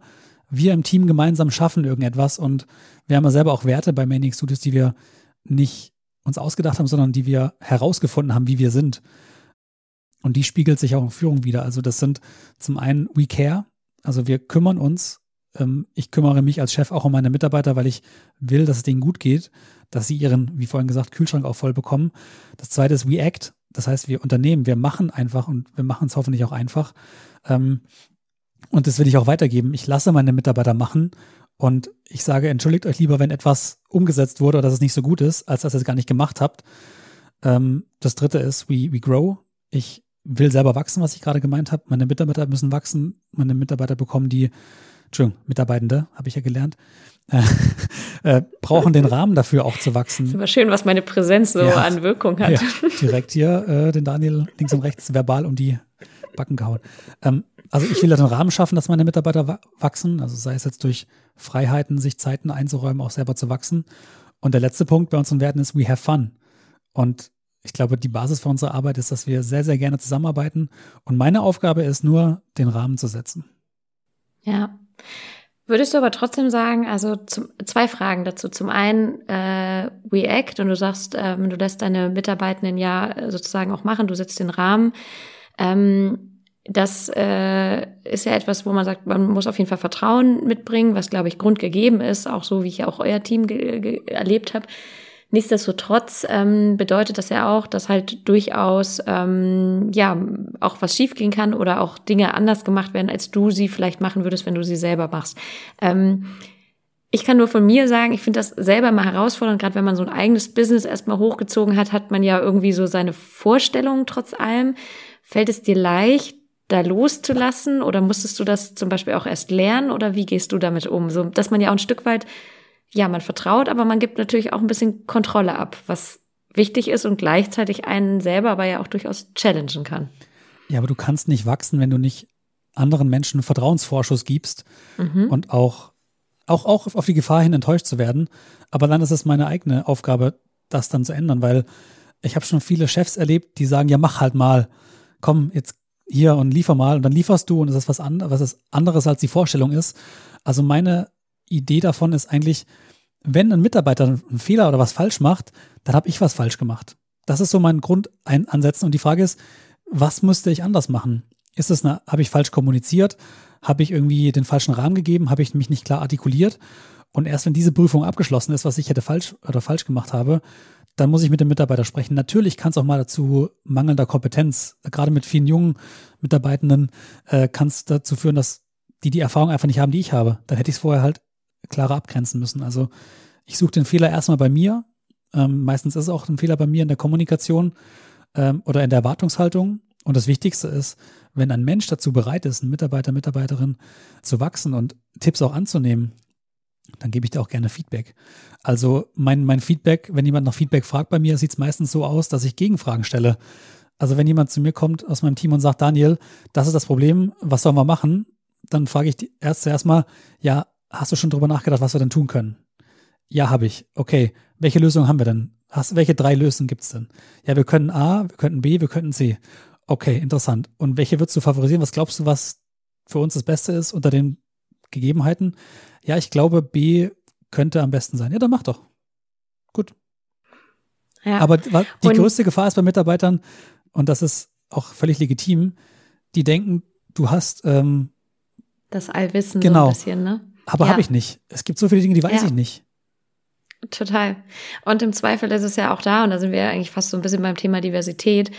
wir im Team gemeinsam schaffen irgendetwas und wir haben ja selber auch Werte bei Maniac Studios, die wir nicht uns ausgedacht haben, sondern die wir herausgefunden haben, wie wir sind. Und die spiegelt sich auch in Führung wieder. Also das sind zum einen We Care, also wir kümmern uns. Ähm, ich kümmere mich als Chef auch um meine Mitarbeiter, weil ich will, dass es denen gut geht, dass sie ihren, wie vorhin gesagt, Kühlschrank auch voll bekommen. Das zweite ist We Act, das heißt, wir unternehmen, wir machen einfach und wir machen es hoffentlich auch einfach. Ähm, und das will ich auch weitergeben. Ich lasse meine Mitarbeiter machen und ich sage, entschuldigt euch lieber, wenn etwas umgesetzt wurde oder dass es nicht so gut ist, als dass ihr es gar nicht gemacht habt. Ähm, das dritte ist We, we Grow. Ich will selber wachsen, was ich gerade gemeint habe. Meine Mitarbeiter müssen wachsen. Meine Mitarbeiter bekommen die, Entschuldigung, Mitarbeitende, habe ich ja gelernt, äh, äh, brauchen den Rahmen dafür auch zu wachsen. ist aber schön, was meine Präsenz so ja, an Wirkung hat. Ja, direkt hier äh, den Daniel links und rechts verbal um die Backen gehauen. Ähm, also ich will ja den Rahmen schaffen, dass meine Mitarbeiter wachsen. Also sei es jetzt durch Freiheiten, sich Zeiten einzuräumen, auch selber zu wachsen. Und der letzte Punkt bei unseren Werten ist We have fun. Und ich glaube, die Basis für unsere Arbeit ist, dass wir sehr, sehr gerne zusammenarbeiten. Und meine Aufgabe ist nur, den Rahmen zu setzen. Ja. Würdest du aber trotzdem sagen, also zum, zwei Fragen dazu. Zum einen äh, React und du sagst, ähm, du lässt deine Mitarbeitenden ja sozusagen auch machen, du setzt den Rahmen. Ähm, das äh, ist ja etwas, wo man sagt, man muss auf jeden Fall Vertrauen mitbringen, was, glaube ich, grundgegeben ist, auch so, wie ich ja auch euer Team erlebt habe. Nichtsdestotrotz ähm, bedeutet das ja auch, dass halt durchaus ähm, ja auch was schiefgehen kann oder auch Dinge anders gemacht werden, als du sie vielleicht machen würdest, wenn du sie selber machst. Ähm, ich kann nur von mir sagen, ich finde das selber mal herausfordernd, gerade wenn man so ein eigenes Business erstmal hochgezogen hat, hat man ja irgendwie so seine Vorstellungen trotz allem. Fällt es dir leicht, da loszulassen oder musstest du das zum Beispiel auch erst lernen oder wie gehst du damit um? So, dass man ja auch ein Stück weit ja, man vertraut, aber man gibt natürlich auch ein bisschen Kontrolle ab, was wichtig ist und gleichzeitig einen selber aber ja auch durchaus challengen kann. Ja, aber du kannst nicht wachsen, wenn du nicht anderen Menschen Vertrauensvorschuss gibst mhm. und auch, auch, auch auf die Gefahr hin enttäuscht zu werden. Aber dann ist es meine eigene Aufgabe, das dann zu ändern, weil ich habe schon viele Chefs erlebt, die sagen, ja, mach halt mal, komm jetzt hier und liefer mal und dann lieferst du und es ist was, anderes, was anderes als die Vorstellung ist. Also meine Idee davon ist eigentlich, wenn ein Mitarbeiter einen Fehler oder was falsch macht, dann habe ich was falsch gemacht. Das ist so mein Grundansetzen. Und die Frage ist, was müsste ich anders machen? Ist es eine, habe ich falsch kommuniziert? Habe ich irgendwie den falschen Rahmen gegeben? Habe ich mich nicht klar artikuliert? Und erst wenn diese Prüfung abgeschlossen ist, was ich hätte falsch oder falsch gemacht habe, dann muss ich mit dem Mitarbeiter sprechen. Natürlich kann es auch mal dazu mangelnder Kompetenz, gerade mit vielen jungen Mitarbeitenden, äh, kann es dazu führen, dass die die Erfahrung einfach nicht haben, die ich habe. Dann hätte ich es vorher halt klarer abgrenzen müssen. Also ich suche den Fehler erstmal bei mir. Ähm, meistens ist es auch ein Fehler bei mir in der Kommunikation ähm, oder in der Erwartungshaltung. Und das Wichtigste ist, wenn ein Mensch dazu bereit ist, ein Mitarbeiter, Mitarbeiterin zu wachsen und Tipps auch anzunehmen, dann gebe ich dir auch gerne Feedback. Also mein, mein Feedback, wenn jemand nach Feedback fragt bei mir, sieht es meistens so aus, dass ich Gegenfragen stelle. Also wenn jemand zu mir kommt aus meinem Team und sagt, Daniel, das ist das Problem, was sollen wir machen? Dann frage ich die Ärzte erstmal, ja, Hast du schon drüber nachgedacht, was wir denn tun können? Ja, habe ich. Okay, welche Lösung haben wir denn? Hast, welche drei Lösungen gibt es denn? Ja, wir können A, wir könnten B, wir könnten C. Okay, interessant. Und welche würdest du favorisieren? Was glaubst du, was für uns das Beste ist unter den Gegebenheiten? Ja, ich glaube, B könnte am besten sein. Ja, dann mach doch. Gut. Ja. Aber die und größte Gefahr ist bei Mitarbeitern, und das ist auch völlig legitim, die denken, du hast ähm, das Allwissen genau. so ein bisschen, ne? Aber ja. habe ich nicht. Es gibt so viele Dinge, die weiß ja. ich nicht. Total. Und im Zweifel ist es ja auch da, und da sind wir eigentlich fast so ein bisschen beim Thema Diversität,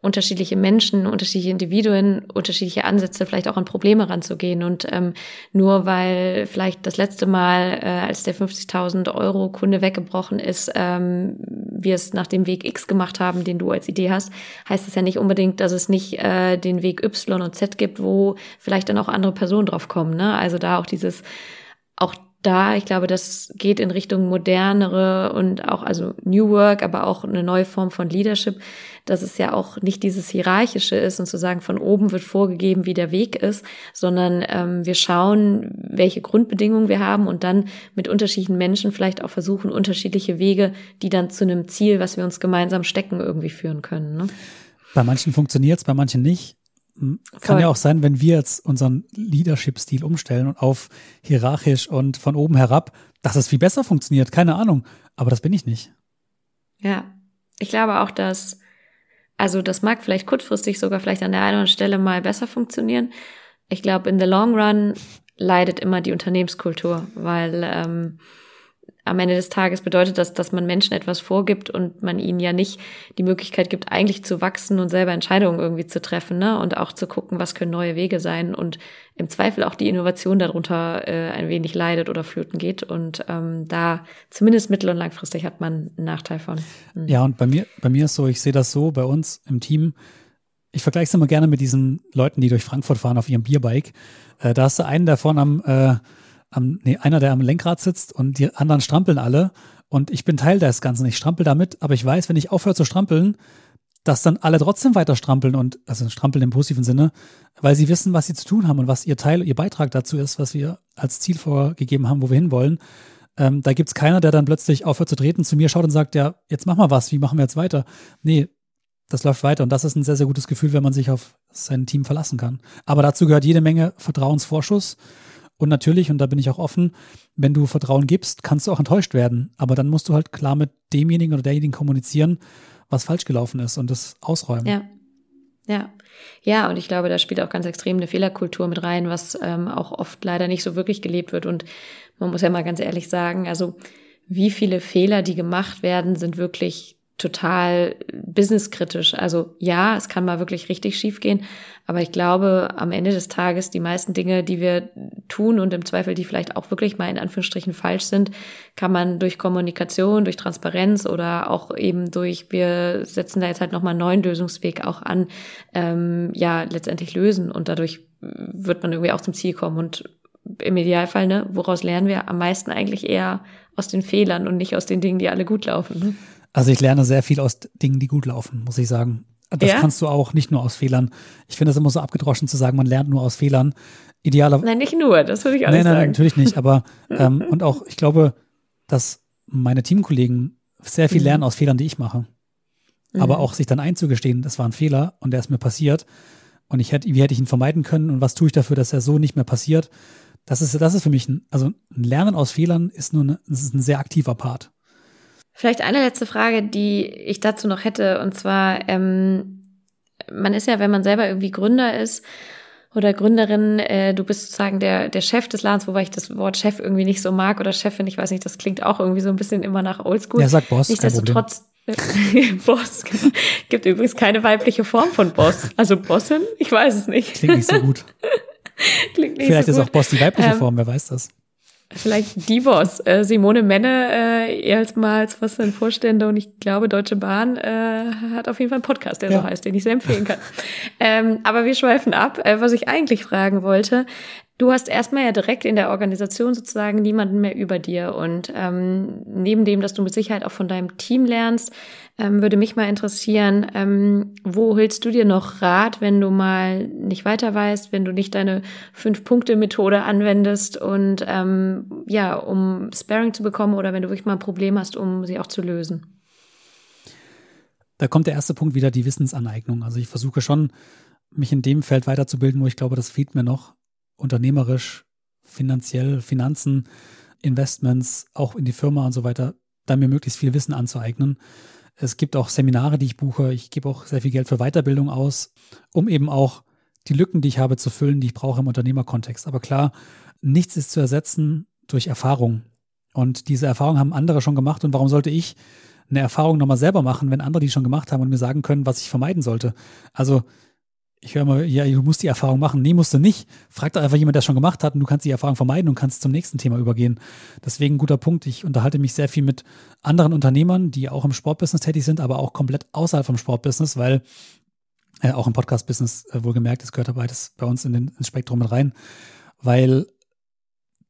unterschiedliche Menschen, unterschiedliche Individuen, unterschiedliche Ansätze, vielleicht auch an Probleme ranzugehen. Und ähm, nur weil vielleicht das letzte Mal, äh, als der 50.000 Euro Kunde weggebrochen ist, ähm, wir es nach dem Weg X gemacht haben, den du als Idee hast, heißt das ja nicht unbedingt, dass es nicht äh, den Weg Y und Z gibt, wo vielleicht dann auch andere Personen drauf kommen. Ne? Also da auch dieses auch da, ich glaube, das geht in Richtung modernere und auch, also New Work, aber auch eine neue Form von Leadership, dass es ja auch nicht dieses Hierarchische ist und zu sagen, von oben wird vorgegeben, wie der Weg ist, sondern ähm, wir schauen, welche Grundbedingungen wir haben und dann mit unterschiedlichen Menschen vielleicht auch versuchen, unterschiedliche Wege, die dann zu einem Ziel, was wir uns gemeinsam stecken, irgendwie führen können. Ne? Bei manchen funktioniert es, bei manchen nicht. Kann Voll. ja auch sein, wenn wir jetzt unseren Leadership-Stil umstellen und auf hierarchisch und von oben herab, dass es viel besser funktioniert. Keine Ahnung. Aber das bin ich nicht. Ja. Ich glaube auch, dass Also das mag vielleicht kurzfristig sogar vielleicht an der einen oder anderen Stelle mal besser funktionieren. Ich glaube, in the long run leidet immer die Unternehmenskultur, weil ähm, am Ende des Tages bedeutet das, dass man Menschen etwas vorgibt und man ihnen ja nicht die Möglichkeit gibt, eigentlich zu wachsen und selber Entscheidungen irgendwie zu treffen, ne? Und auch zu gucken, was können neue Wege sein und im Zweifel auch die Innovation darunter äh, ein wenig leidet oder flöten geht. Und ähm, da zumindest mittel- und langfristig hat man einen Nachteil von. Mhm. Ja, und bei mir, bei mir ist so, ich sehe das so bei uns im Team. Ich vergleiche es immer gerne mit diesen Leuten, die durch Frankfurt fahren auf ihrem Bierbike. Äh, da hast du einen, der vorne am äh, am, nee, einer, der am Lenkrad sitzt und die anderen strampeln alle. Und ich bin Teil des Ganzen. Ich strampel damit, aber ich weiß, wenn ich aufhöre zu strampeln, dass dann alle trotzdem weiter strampeln und, also strampeln im positiven Sinne, weil sie wissen, was sie zu tun haben und was ihr Teil, ihr Beitrag dazu ist, was wir als Ziel vorgegeben haben, wo wir hinwollen. Ähm, da gibt es keiner, der dann plötzlich aufhört zu treten, zu mir schaut und sagt, ja, jetzt mach mal was, wie machen wir jetzt weiter? Nee, das läuft weiter und das ist ein sehr, sehr gutes Gefühl, wenn man sich auf sein Team verlassen kann. Aber dazu gehört jede Menge Vertrauensvorschuss und natürlich, und da bin ich auch offen, wenn du Vertrauen gibst, kannst du auch enttäuscht werden. Aber dann musst du halt klar mit demjenigen oder derjenigen kommunizieren, was falsch gelaufen ist und das ausräumen. Ja. Ja. Ja, und ich glaube, da spielt auch ganz extrem eine Fehlerkultur mit rein, was ähm, auch oft leider nicht so wirklich gelebt wird. Und man muss ja mal ganz ehrlich sagen, also wie viele Fehler, die gemacht werden, sind wirklich total businesskritisch. Also ja, es kann mal wirklich richtig schief gehen, aber ich glaube, am Ende des Tages die meisten Dinge, die wir tun und im Zweifel, die vielleicht auch wirklich mal in Anführungsstrichen falsch sind, kann man durch Kommunikation, durch Transparenz oder auch eben durch, wir setzen da jetzt halt nochmal einen neuen Lösungsweg auch an, ähm, ja, letztendlich lösen und dadurch wird man irgendwie auch zum Ziel kommen und im Idealfall, ne, woraus lernen wir am meisten eigentlich eher aus den Fehlern und nicht aus den Dingen, die alle gut laufen. Ne? Also ich lerne sehr viel aus Dingen, die gut laufen, muss ich sagen. Das ja? kannst du auch nicht nur aus Fehlern. Ich finde es immer so abgedroschen zu sagen, man lernt nur aus Fehlern. Idealerweise. Nein, nicht nur, das würde ich auch nein, nicht nein, sagen. Nein, natürlich nicht. Aber ähm, und auch, ich glaube, dass meine Teamkollegen sehr viel mhm. lernen aus Fehlern, die ich mache. Mhm. Aber auch sich dann einzugestehen, das war ein Fehler und der ist mir passiert. Und ich hätte, wie hätte ich ihn vermeiden können und was tue ich dafür, dass er so nicht mehr passiert? Das ist, das ist für mich ein, also ein Lernen aus Fehlern ist nur eine, ist ein sehr aktiver Part. Vielleicht eine letzte Frage, die ich dazu noch hätte, und zwar, ähm, man ist ja, wenn man selber irgendwie Gründer ist oder Gründerin, äh, du bist sozusagen der, der Chef des Ladens, wobei ich das Wort Chef irgendwie nicht so mag oder Chefin, ich weiß nicht, das klingt auch irgendwie so ein bisschen immer nach Oldschool. Ja, sag Boss. Nichtsdestotrotz. Boss. Genau. Gibt übrigens keine weibliche Form von Boss. Also Bossin? Ich weiß es nicht. Klingt nicht so gut. Klingt nicht Vielleicht so ist gut. auch Boss die weibliche ähm, Form, wer weiß das. Vielleicht die Boss. Äh, Simone Menne, äh, erstmals was denn Vorstände und ich glaube Deutsche Bahn äh, hat auf jeden Fall einen Podcast, der ja. so heißt, den ich sehr empfehlen kann. ähm, aber wir schweifen ab. Äh, was ich eigentlich fragen wollte, Du hast erstmal ja direkt in der Organisation sozusagen niemanden mehr über dir. Und ähm, neben dem, dass du mit Sicherheit auch von deinem Team lernst, ähm, würde mich mal interessieren, ähm, wo hältst du dir noch Rat, wenn du mal nicht weiter weißt, wenn du nicht deine Fünf-Punkte-Methode anwendest und ähm, ja, um Sparing zu bekommen oder wenn du wirklich mal ein Problem hast, um sie auch zu lösen? Da kommt der erste Punkt wieder, die Wissensaneignung. Also ich versuche schon, mich in dem Feld weiterzubilden, wo ich glaube, das fehlt mir noch unternehmerisch, finanziell, Finanzen, Investments, auch in die Firma und so weiter, da mir möglichst viel Wissen anzueignen. Es gibt auch Seminare, die ich buche. Ich gebe auch sehr viel Geld für Weiterbildung aus, um eben auch die Lücken, die ich habe, zu füllen, die ich brauche im Unternehmerkontext. Aber klar, nichts ist zu ersetzen durch Erfahrung. Und diese Erfahrung haben andere schon gemacht. Und warum sollte ich eine Erfahrung nochmal selber machen, wenn andere die schon gemacht haben und mir sagen können, was ich vermeiden sollte? Also ich höre mal, ja, du musst die Erfahrung machen. Nee, musst du nicht. Frag doch einfach jemand, der es schon gemacht hat und du kannst die Erfahrung vermeiden und kannst zum nächsten Thema übergehen. Deswegen guter Punkt. Ich unterhalte mich sehr viel mit anderen Unternehmern, die auch im Sportbusiness tätig sind, aber auch komplett außerhalb vom Sportbusiness, weil äh, auch im Podcast-Business äh, wohlgemerkt, es gehört dabei das bei uns in den, ins Spektrum mit rein, weil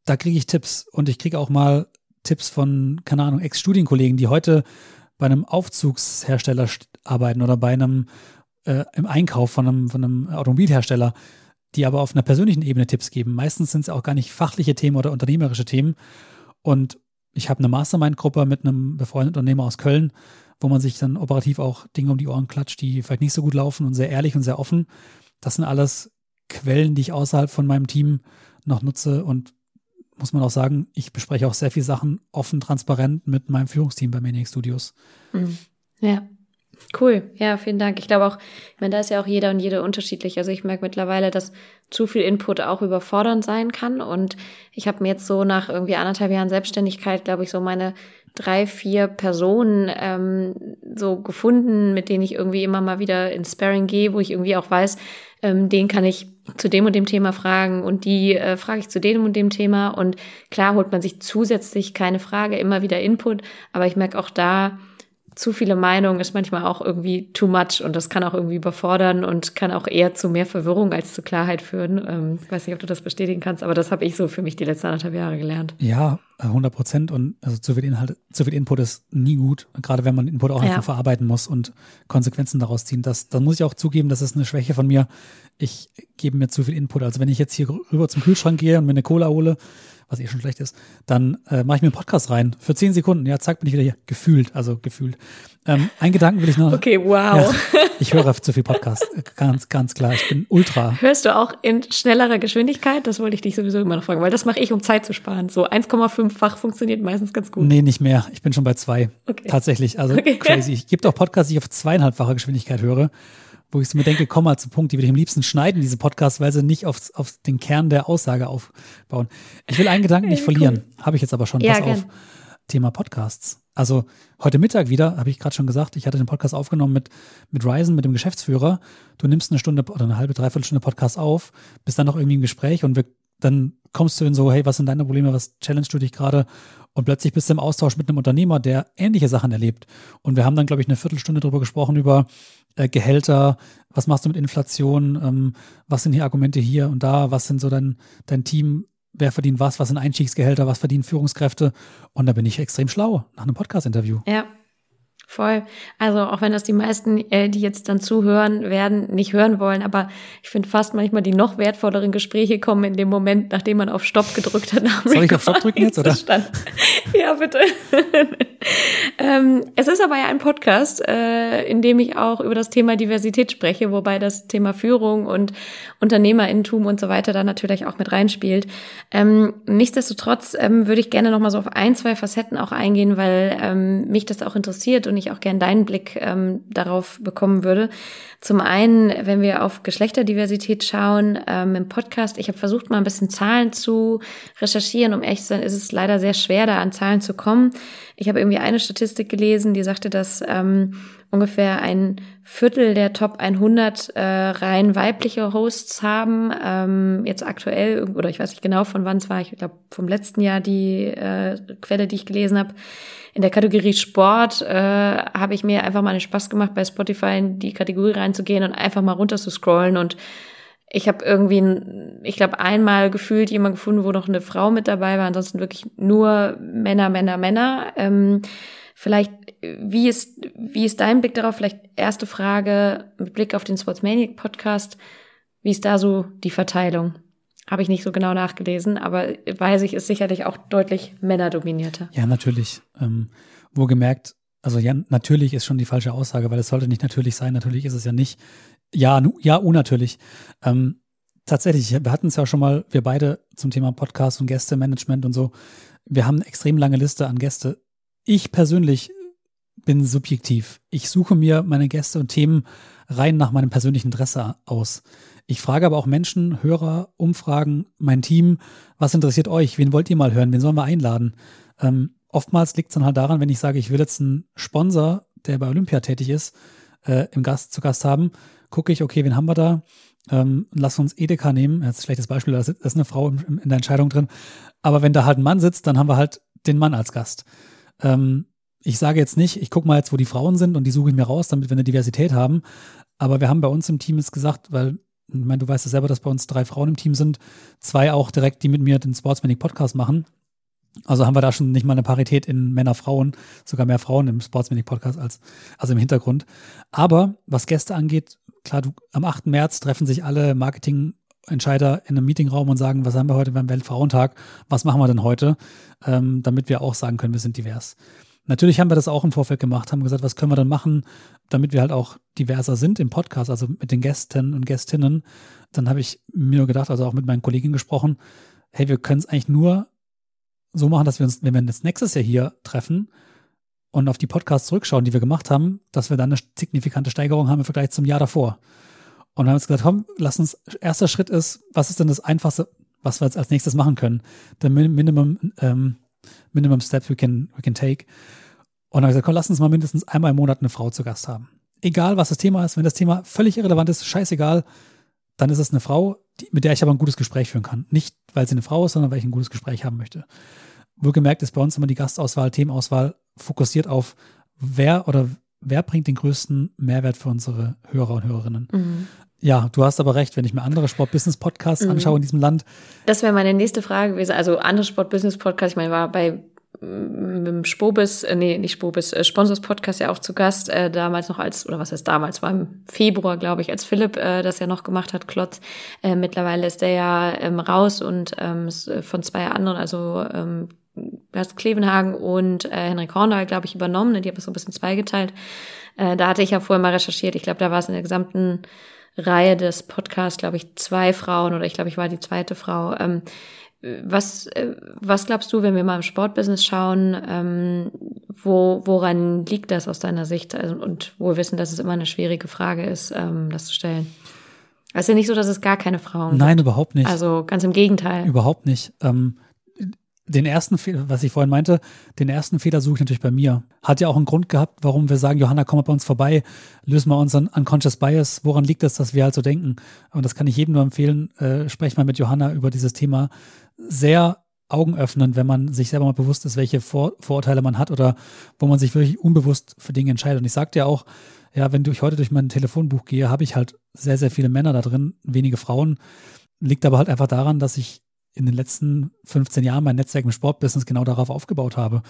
da kriege ich Tipps und ich kriege auch mal Tipps von, keine Ahnung, Ex-Studienkollegen, die heute bei einem Aufzugshersteller arbeiten oder bei einem äh, im Einkauf von einem, von einem Automobilhersteller, die aber auf einer persönlichen Ebene Tipps geben. Meistens sind es auch gar nicht fachliche Themen oder unternehmerische Themen. Und ich habe eine Mastermind-Gruppe mit einem befreundeten Unternehmer aus Köln, wo man sich dann operativ auch Dinge um die Ohren klatscht, die vielleicht nicht so gut laufen und sehr ehrlich und sehr offen. Das sind alles Quellen, die ich außerhalb von meinem Team noch nutze und muss man auch sagen, ich bespreche auch sehr viele Sachen offen, transparent mit meinem Führungsteam bei Maniac Studios. Mhm. Ja. Cool, ja, vielen Dank. Ich glaube auch, ich meine, da ist ja auch jeder und jede unterschiedlich. Also ich merke mittlerweile, dass zu viel Input auch überfordernd sein kann. Und ich habe mir jetzt so nach irgendwie anderthalb Jahren Selbstständigkeit, glaube ich, so meine drei, vier Personen ähm, so gefunden, mit denen ich irgendwie immer mal wieder ins Sparring gehe, wo ich irgendwie auch weiß, ähm, den kann ich zu dem und dem Thema fragen und die äh, frage ich zu dem und dem Thema. Und klar holt man sich zusätzlich keine Frage, immer wieder Input, aber ich merke auch da, zu viele Meinungen ist manchmal auch irgendwie too much und das kann auch irgendwie überfordern und kann auch eher zu mehr Verwirrung als zu Klarheit führen. Ähm, ich weiß nicht, ob du das bestätigen kannst, aber das habe ich so für mich die letzten anderthalb Jahre gelernt. Ja, 100 Prozent und also zu viel Inhalt, zu viel Input ist nie gut, gerade wenn man Input auch ja. einfach verarbeiten muss und Konsequenzen daraus ziehen. Das, das muss ich auch zugeben, das ist eine Schwäche von mir. Ich gebe mir zu viel Input. Also wenn ich jetzt hier rüber zum Kühlschrank gehe und mir eine Cola hole, was eh schon schlecht ist, dann äh, mache ich mir einen Podcast rein für zehn Sekunden. Ja, zack, bin ich wieder hier. Gefühlt, also gefühlt. Ähm, ein Gedanken will ich noch. Okay, wow. Ja, ich höre zu viel Podcast, ganz, ganz klar. Ich bin ultra. Hörst du auch in schnellerer Geschwindigkeit? Das wollte ich dich sowieso immer noch fragen, weil das mache ich, um Zeit zu sparen. So 1,5-fach funktioniert meistens ganz gut. Nee, nicht mehr. Ich bin schon bei zwei. Okay. Tatsächlich. Also okay. crazy. Ich gibt auch Podcasts, die ich auf zweieinhalbfacher Geschwindigkeit höre wo ich mir denke, komm mal zum Punkt, die würde ich am liebsten schneiden, diese Podcasts, weil sie nicht auf, auf den Kern der Aussage aufbauen. Ich will einen Gedanken nicht verlieren, cool. habe ich jetzt aber schon. Ja, Pass gern. auf. Thema Podcasts. Also heute Mittag wieder, habe ich gerade schon gesagt, ich hatte den Podcast aufgenommen mit, mit Ryzen, mit dem Geschäftsführer. Du nimmst eine Stunde oder eine halbe, dreiviertel Stunde Podcast auf, bist dann noch irgendwie im Gespräch und wir, dann kommst du in so, hey, was sind deine Probleme, was challengest du dich gerade? Und plötzlich bist du im Austausch mit einem Unternehmer, der ähnliche Sachen erlebt. Und wir haben dann, glaube ich, eine Viertelstunde darüber gesprochen, über äh, Gehälter, was machst du mit Inflation, ähm, was sind hier Argumente hier und da, was sind so dein, dein Team, wer verdient was, was sind Einstiegsgehälter, was verdienen Führungskräfte. Und da bin ich extrem schlau nach einem Podcast-Interview. Ja, Voll. Also auch wenn das die meisten, äh, die jetzt dann zuhören werden, nicht hören wollen, aber ich finde fast manchmal die noch wertvolleren Gespräche kommen in dem Moment, nachdem man auf Stopp gedrückt hat. Soll ich auf Stopp drücken jetzt oder? ja, bitte. ähm, es ist aber ja ein Podcast, äh, in dem ich auch über das Thema Diversität spreche, wobei das Thema Führung und Unternehmerintum und so weiter da natürlich auch mit reinspielt. Ähm, nichtsdestotrotz ähm, würde ich gerne noch mal so auf ein, zwei Facetten auch eingehen, weil ähm, mich das auch interessiert und ich auch gern deinen Blick ähm, darauf bekommen würde. Zum einen, wenn wir auf Geschlechterdiversität schauen ähm, im Podcast, ich habe versucht, mal ein bisschen Zahlen zu recherchieren. Um ehrlich zu sein, ist es leider sehr schwer, da an Zahlen zu kommen. Ich habe irgendwie eine Statistik gelesen, die sagte, dass ähm, ungefähr ein Viertel der Top 100 äh, rein weibliche Hosts haben. Ähm, jetzt aktuell, oder ich weiß nicht genau von wann es war, ich glaube vom letzten Jahr die äh, Quelle, die ich gelesen habe. In der Kategorie Sport äh, habe ich mir einfach mal einen Spaß gemacht, bei Spotify in die Kategorie reinzugehen und einfach mal runter zu scrollen. Und ich habe irgendwie, ich glaube, einmal gefühlt jemand gefunden, wo noch eine Frau mit dabei war. Ansonsten wirklich nur Männer, Männer, Männer. Ähm, vielleicht, wie ist, wie ist dein Blick darauf? Vielleicht erste Frage mit Blick auf den Sportsmaniac Podcast. Wie ist da so die Verteilung? Habe ich nicht so genau nachgelesen, aber weiß ich, ist sicherlich auch deutlich männerdominierter. Ja, natürlich. Ähm, wo gemerkt, also ja, natürlich ist schon die falsche Aussage, weil es sollte nicht natürlich sein. Natürlich ist es ja nicht. Ja, ja, unnatürlich. Ähm, tatsächlich, wir hatten es ja schon mal, wir beide zum Thema Podcast und Gästemanagement und so. Wir haben eine extrem lange Liste an Gäste. Ich persönlich bin subjektiv. Ich suche mir meine Gäste und Themen rein nach meinem persönlichen Interesse aus. Ich frage aber auch Menschen, Hörer, Umfragen, mein Team, was interessiert euch? Wen wollt ihr mal hören? Wen sollen wir einladen? Ähm, oftmals liegt es dann halt daran, wenn ich sage, ich will jetzt einen Sponsor, der bei Olympia tätig ist, äh, im Gast zu Gast haben, gucke ich, okay, wen haben wir da? Ähm, lass uns Edeka nehmen. Ist ein schlechtes Beispiel, da ist eine Frau in der Entscheidung drin. Aber wenn da halt ein Mann sitzt, dann haben wir halt den Mann als Gast. Ähm, ich sage jetzt nicht, ich gucke mal jetzt, wo die Frauen sind und die suche ich mir raus, damit wir eine Diversität haben. Aber wir haben bei uns im Team jetzt gesagt, weil ich meine, du weißt ja selber, dass bei uns drei Frauen im Team sind, zwei auch direkt, die mit mir den Sportsmanic Podcast machen. Also haben wir da schon nicht mal eine Parität in Männer-Frauen, sogar mehr Frauen im Sportsmanic Podcast als, also im Hintergrund. Aber was Gäste angeht, klar, du, am 8. März treffen sich alle Marketingentscheider in einem Meetingraum und sagen, was haben wir heute beim Weltfrauentag, was machen wir denn heute, ähm, damit wir auch sagen können, wir sind divers. Natürlich haben wir das auch im Vorfeld gemacht, haben gesagt, was können wir dann machen, damit wir halt auch diverser sind im Podcast, also mit den Gästen und Gästinnen. Dann habe ich mir gedacht, also auch mit meinen Kolleginnen gesprochen, hey, wir können es eigentlich nur so machen, dass wir uns, wenn wir uns nächstes Jahr hier treffen, und auf die Podcasts zurückschauen, die wir gemacht haben, dass wir dann eine signifikante Steigerung haben im Vergleich zum Jahr davor. Und haben wir uns gesagt, komm, lass uns, erster Schritt ist, was ist denn das Einfachste, was wir jetzt als nächstes machen können? Der Minimum, ähm, Minimum Steps we can, we can take. Und haben gesagt, komm, lass uns mal mindestens einmal im Monat eine Frau zu Gast haben. Egal, was das Thema ist, wenn das Thema völlig irrelevant ist, scheißegal, dann ist es eine Frau, die, mit der ich aber ein gutes Gespräch führen kann. Nicht, weil sie eine Frau ist, sondern weil ich ein gutes Gespräch haben möchte. Wohlgemerkt ist bei uns immer die Gastauswahl, Themenauswahl fokussiert auf, wer oder wer bringt den größten Mehrwert für unsere Hörer und Hörerinnen. Mhm. Ja, du hast aber recht, wenn ich mir andere Sport-Business-Podcasts mhm. anschaue in diesem Land. Das wäre meine nächste Frage gewesen. Also andere Sport-Business-Podcasts, ich meine, war bei mit dem Spobis, äh, nee, nicht Spobis, äh, Sponsors Podcast ja auch zu Gast, äh, damals noch als, oder was heißt damals, war im Februar, glaube ich, als Philipp äh, das ja noch gemacht hat, Klotz. Äh, mittlerweile ist der ja ähm, raus und ähm, äh, von zwei anderen, also ähm, Gast Klevenhagen und äh, Henrik Horndahl, glaube ich, übernommen. Ne? Die haben es so ein bisschen zweigeteilt. Äh, da hatte ich ja vorher mal recherchiert. Ich glaube, da war es in der gesamten Reihe des Podcasts, glaube ich, zwei Frauen oder ich glaube, ich war die zweite Frau. Ähm, was, äh, was glaubst du, wenn wir mal im Sportbusiness schauen, ähm, wo, woran liegt das aus deiner Sicht? Also, und wo wir wissen, dass es immer eine schwierige Frage ist, ähm, das zu stellen. Es ist ja nicht so, dass es gar keine Frauen Nein, gibt. überhaupt nicht. Also ganz im Gegenteil. Überhaupt nicht. Ähm, den ersten Fehler, was ich vorhin meinte, den ersten Fehler suche ich natürlich bei mir. Hat ja auch einen Grund gehabt, warum wir sagen, Johanna, komm mal bei uns vorbei, lösen wir unseren Unconscious Bias. Woran liegt es, dass wir halt so denken? Und das kann ich jedem nur empfehlen. Äh, sprech mal mit Johanna über dieses Thema sehr augenöffnend, wenn man sich selber mal bewusst ist, welche Vor Vorurteile man hat oder wo man sich wirklich unbewusst für Dinge entscheidet. Und ich sagte ja auch, ja, wenn ich heute durch mein Telefonbuch gehe, habe ich halt sehr, sehr viele Männer da drin, wenige Frauen. Liegt aber halt einfach daran, dass ich in den letzten 15 Jahren mein Netzwerk im Sportbusiness genau darauf aufgebaut habe.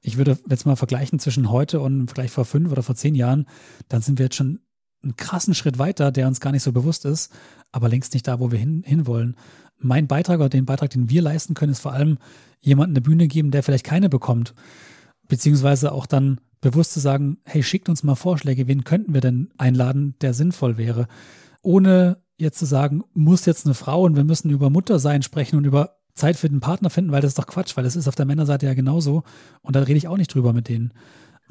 Ich würde jetzt mal vergleichen zwischen heute und vielleicht vor fünf oder vor zehn Jahren, dann sind wir jetzt schon einen krassen Schritt weiter, der uns gar nicht so bewusst ist, aber längst nicht da, wo wir hin, hinwollen mein Beitrag oder den Beitrag, den wir leisten können, ist vor allem jemanden eine Bühne geben, der vielleicht keine bekommt. Beziehungsweise auch dann bewusst zu sagen, hey, schickt uns mal Vorschläge, wen könnten wir denn einladen, der sinnvoll wäre. Ohne jetzt zu sagen, muss jetzt eine Frau und wir müssen über Muttersein sprechen und über Zeit für den Partner finden, weil das ist doch Quatsch, weil das ist auf der Männerseite ja genauso. Und da rede ich auch nicht drüber mit denen.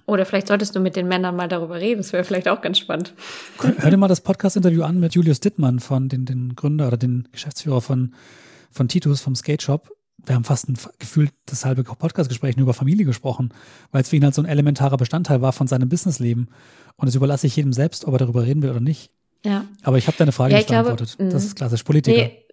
Oder vielleicht solltest du mit den Männern mal darüber reden. Das wäre vielleicht auch ganz spannend. Hör dir mal das Podcast-Interview an mit Julius Dittmann von den, den Gründer oder den Geschäftsführer von, von Titus vom Skate Shop. Wir haben fast ein gefühlt das halbe Podcast-Gespräch nur über Familie gesprochen, weil es für ihn halt so ein elementarer Bestandteil war von seinem Businessleben. Und das überlasse ich jedem selbst, ob er darüber reden will oder nicht. Ja. Aber ich habe deine Frage ja, nicht beantwortet. Glaube, das ist klassisch Politiker. Nee,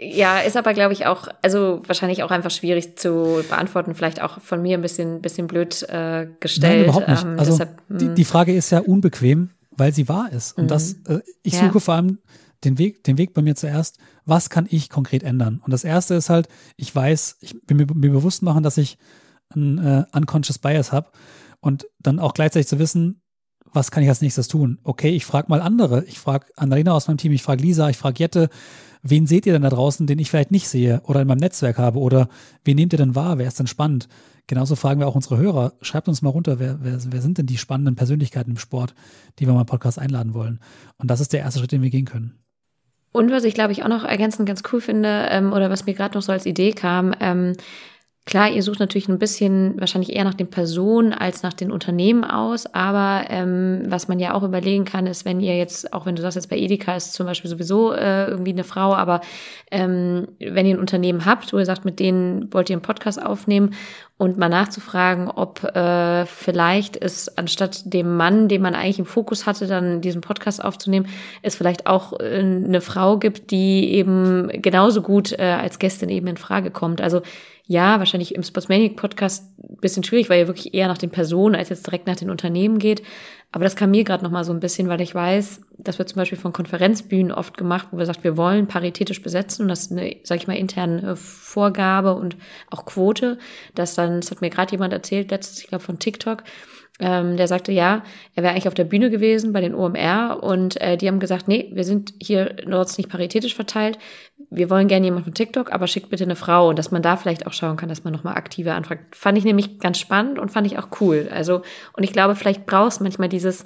ja, ist aber, glaube ich, auch, also wahrscheinlich auch einfach schwierig zu beantworten, vielleicht auch von mir ein bisschen, bisschen blöd äh, gestellt. Nein, überhaupt nicht. Ähm, also deshalb, die, hm. die, Frage ist ja unbequem, weil sie wahr ist. Und mhm. das, äh, ich ja. suche vor allem den Weg, den Weg bei mir zuerst, was kann ich konkret ändern? Und das erste ist halt, ich weiß, ich bin mir, mir bewusst machen, dass ich ein äh, unconscious bias habe und dann auch gleichzeitig zu wissen, was kann ich als nächstes tun? Okay, ich frage mal andere. Ich frage Annalena aus meinem Team, ich frage Lisa, ich frage Jette, wen seht ihr denn da draußen, den ich vielleicht nicht sehe oder in meinem Netzwerk habe oder wen nehmt ihr denn wahr, wer ist denn spannend? Genauso fragen wir auch unsere Hörer. Schreibt uns mal runter, wer, wer, wer sind denn die spannenden Persönlichkeiten im Sport, die wir mal im Podcast einladen wollen. Und das ist der erste Schritt, den wir gehen können. Und was ich, glaube ich, auch noch ergänzend ganz cool finde, ähm, oder was mir gerade noch so als Idee kam, ähm, Klar, ihr sucht natürlich ein bisschen wahrscheinlich eher nach den Personen als nach den Unternehmen aus, aber ähm, was man ja auch überlegen kann, ist, wenn ihr jetzt, auch wenn du sagst, jetzt bei Edeka ist zum Beispiel sowieso äh, irgendwie eine Frau, aber ähm, wenn ihr ein Unternehmen habt, wo ihr sagt, mit denen wollt ihr einen Podcast aufnehmen und mal nachzufragen, ob äh, vielleicht es anstatt dem Mann, den man eigentlich im Fokus hatte, dann diesen Podcast aufzunehmen, es vielleicht auch äh, eine Frau gibt, die eben genauso gut äh, als Gästin eben in Frage kommt. Also ja, wahrscheinlich im Sportsmanic Podcast bisschen schwierig, weil ihr wirklich eher nach den Personen als jetzt direkt nach den Unternehmen geht. Aber das kam mir gerade noch mal so ein bisschen, weil ich weiß, das wird zum Beispiel von Konferenzbühnen oft gemacht, wo wir sagt, wir wollen paritätisch besetzen und das ist eine, sag ich mal, interne Vorgabe und auch Quote, dass dann, das hat mir gerade jemand erzählt, letztes, ich glaube von TikTok, ähm, der sagte, ja, er wäre eigentlich auf der Bühne gewesen bei den OMR und äh, die haben gesagt, nee, wir sind hier dort nicht paritätisch verteilt. Wir wollen gerne jemanden von TikTok, aber schickt bitte eine Frau und dass man da vielleicht auch schauen kann, dass man nochmal aktiver anfragt. Fand ich nämlich ganz spannend und fand ich auch cool. Also, und ich glaube, vielleicht brauchst manchmal dieses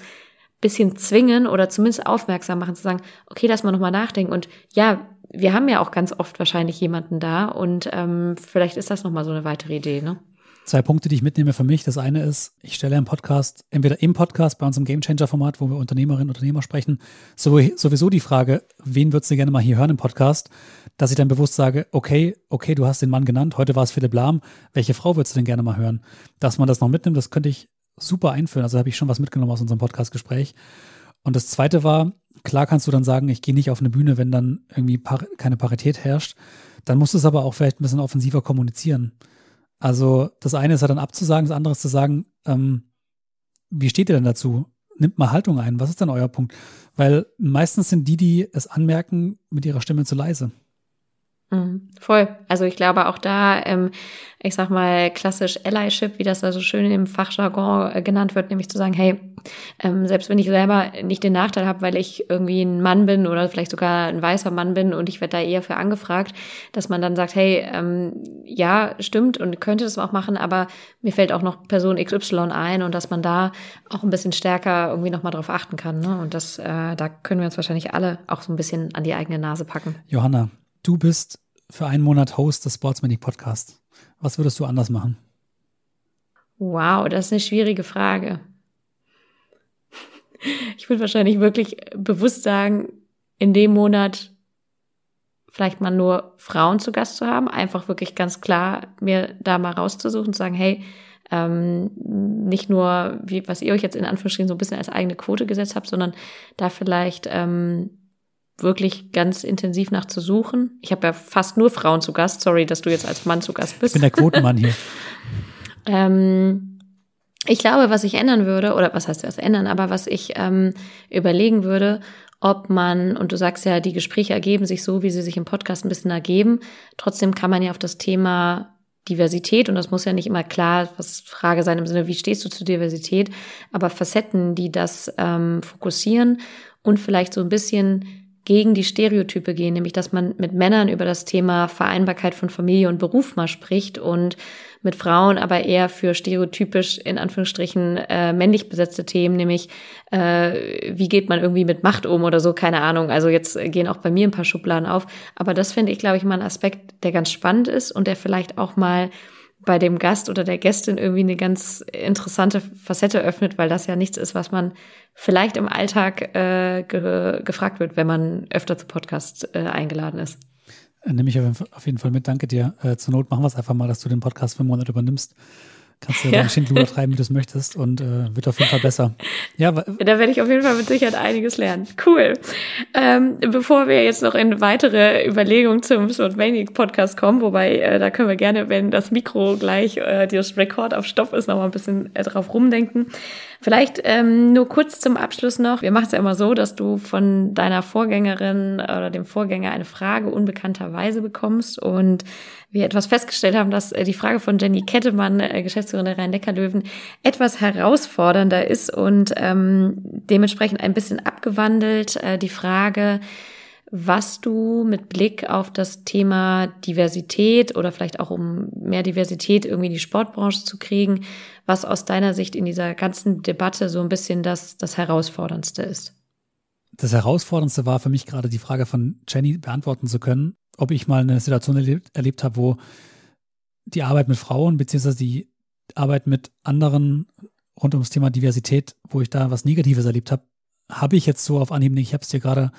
bisschen zwingen oder zumindest aufmerksam machen, zu sagen, okay, lass mal nochmal nachdenken. Und ja, wir haben ja auch ganz oft wahrscheinlich jemanden da und ähm, vielleicht ist das nochmal so eine weitere Idee, ne? Zwei Punkte, die ich mitnehme für mich. Das eine ist, ich stelle im Podcast, entweder im Podcast bei unserem Gamechanger-Format, wo wir Unternehmerinnen und Unternehmer sprechen, sowieso die Frage, wen würdest du gerne mal hier hören im Podcast, dass ich dann bewusst sage, okay, okay, du hast den Mann genannt, heute war es Philipp Lahm, welche Frau würdest du denn gerne mal hören? Dass man das noch mitnimmt, das könnte ich super einführen. Also habe ich schon was mitgenommen aus unserem Podcast-Gespräch. Und das zweite war, klar kannst du dann sagen, ich gehe nicht auf eine Bühne, wenn dann irgendwie keine Parität herrscht. Dann musst du es aber auch vielleicht ein bisschen offensiver kommunizieren. Also das eine ist ja dann abzusagen, das andere ist zu sagen, ähm, wie steht ihr denn dazu? Nimmt mal Haltung ein. Was ist denn euer Punkt? Weil meistens sind die, die es anmerken, mit ihrer Stimme zu leise. Mhm, voll. Also ich glaube auch da, ähm, ich sag mal klassisch Allyship, wie das da so schön im Fachjargon äh, genannt wird, nämlich zu sagen, hey, ähm, selbst wenn ich selber nicht den Nachteil habe, weil ich irgendwie ein Mann bin oder vielleicht sogar ein weißer Mann bin und ich werde da eher für angefragt, dass man dann sagt, hey, ähm, ja, stimmt und könnte das auch machen, aber mir fällt auch noch Person XY ein und dass man da auch ein bisschen stärker irgendwie nochmal drauf achten kann. Ne? Und das, äh, da können wir uns wahrscheinlich alle auch so ein bisschen an die eigene Nase packen. Johanna, du bist für einen Monat Host des Sportsmanic Podcasts. Was würdest du anders machen? Wow, das ist eine schwierige Frage. Ich würde wahrscheinlich wirklich bewusst sagen, in dem Monat vielleicht mal nur Frauen zu Gast zu haben, einfach wirklich ganz klar mir da mal rauszusuchen und sagen, hey, ähm, nicht nur, wie, was ihr euch jetzt in Anführungsstrichen so ein bisschen als eigene Quote gesetzt habt, sondern da vielleicht ähm, wirklich ganz intensiv nach zu suchen. Ich habe ja fast nur Frauen zu Gast. Sorry, dass du jetzt als Mann zu Gast bist. Ich bin der Quotenmann hier. ähm, ich glaube, was ich ändern würde, oder was heißt das ändern, aber was ich ähm, überlegen würde, ob man, und du sagst ja, die Gespräche ergeben sich so, wie sie sich im Podcast ein bisschen ergeben. Trotzdem kann man ja auf das Thema Diversität, und das muss ja nicht immer klar was Frage sein im Sinne, wie stehst du zu Diversität, aber Facetten, die das ähm, fokussieren und vielleicht so ein bisschen gegen die Stereotype gehen, nämlich dass man mit Männern über das Thema Vereinbarkeit von Familie und Beruf mal spricht und mit Frauen aber eher für stereotypisch in Anführungsstrichen äh, männlich besetzte Themen, nämlich äh, wie geht man irgendwie mit Macht um oder so, keine Ahnung. Also jetzt gehen auch bei mir ein paar Schubladen auf, aber das finde ich, glaube ich, mal ein Aspekt, der ganz spannend ist und der vielleicht auch mal bei dem Gast oder der Gästin irgendwie eine ganz interessante Facette öffnet, weil das ja nichts ist, was man vielleicht im Alltag äh, ge gefragt wird, wenn man öfter zu Podcast äh, eingeladen ist. Äh, nehme ich auf jeden Fall mit. Danke dir. Äh, zur Not machen wir es einfach mal, dass du den Podcast für einen Monat übernimmst. Kannst du ja, deinen Schindluder treiben, wie du es möchtest und äh, wird auf jeden Fall besser. Ja, da werde ich auf jeden Fall mit Sicherheit einiges lernen. Cool. Ähm, bevor wir jetzt noch in weitere Überlegungen zum Swordmaniac Podcast kommen, wobei äh, da können wir gerne, wenn das Mikro gleich äh, das Rekord auf Stopp ist, noch mal ein bisschen äh, drauf rumdenken. Vielleicht ähm, nur kurz zum Abschluss noch. Wir machen es ja immer so, dass du von deiner Vorgängerin oder dem Vorgänger eine Frage unbekannterweise bekommst und wir etwas festgestellt haben, dass äh, die Frage von Jenny Kettemann, äh, Geschäftsführerin der Rhein-Neckar-Löwen, etwas herausfordernder ist und ähm, dementsprechend ein bisschen abgewandelt. Äh, die Frage, was du mit Blick auf das Thema Diversität oder vielleicht auch um mehr Diversität irgendwie in die Sportbranche zu kriegen, was aus deiner Sicht in dieser ganzen Debatte so ein bisschen das, das Herausforderndste ist. Das Herausforderndste war für mich gerade die Frage von Jenny beantworten zu können, ob ich mal eine Situation erlebt, erlebt habe, wo die Arbeit mit Frauen beziehungsweise die Arbeit mit anderen rund ums Thema Diversität, wo ich da was Negatives erlebt habe, habe ich jetzt so auf Anhieb nicht. Ich habe es dir gerade,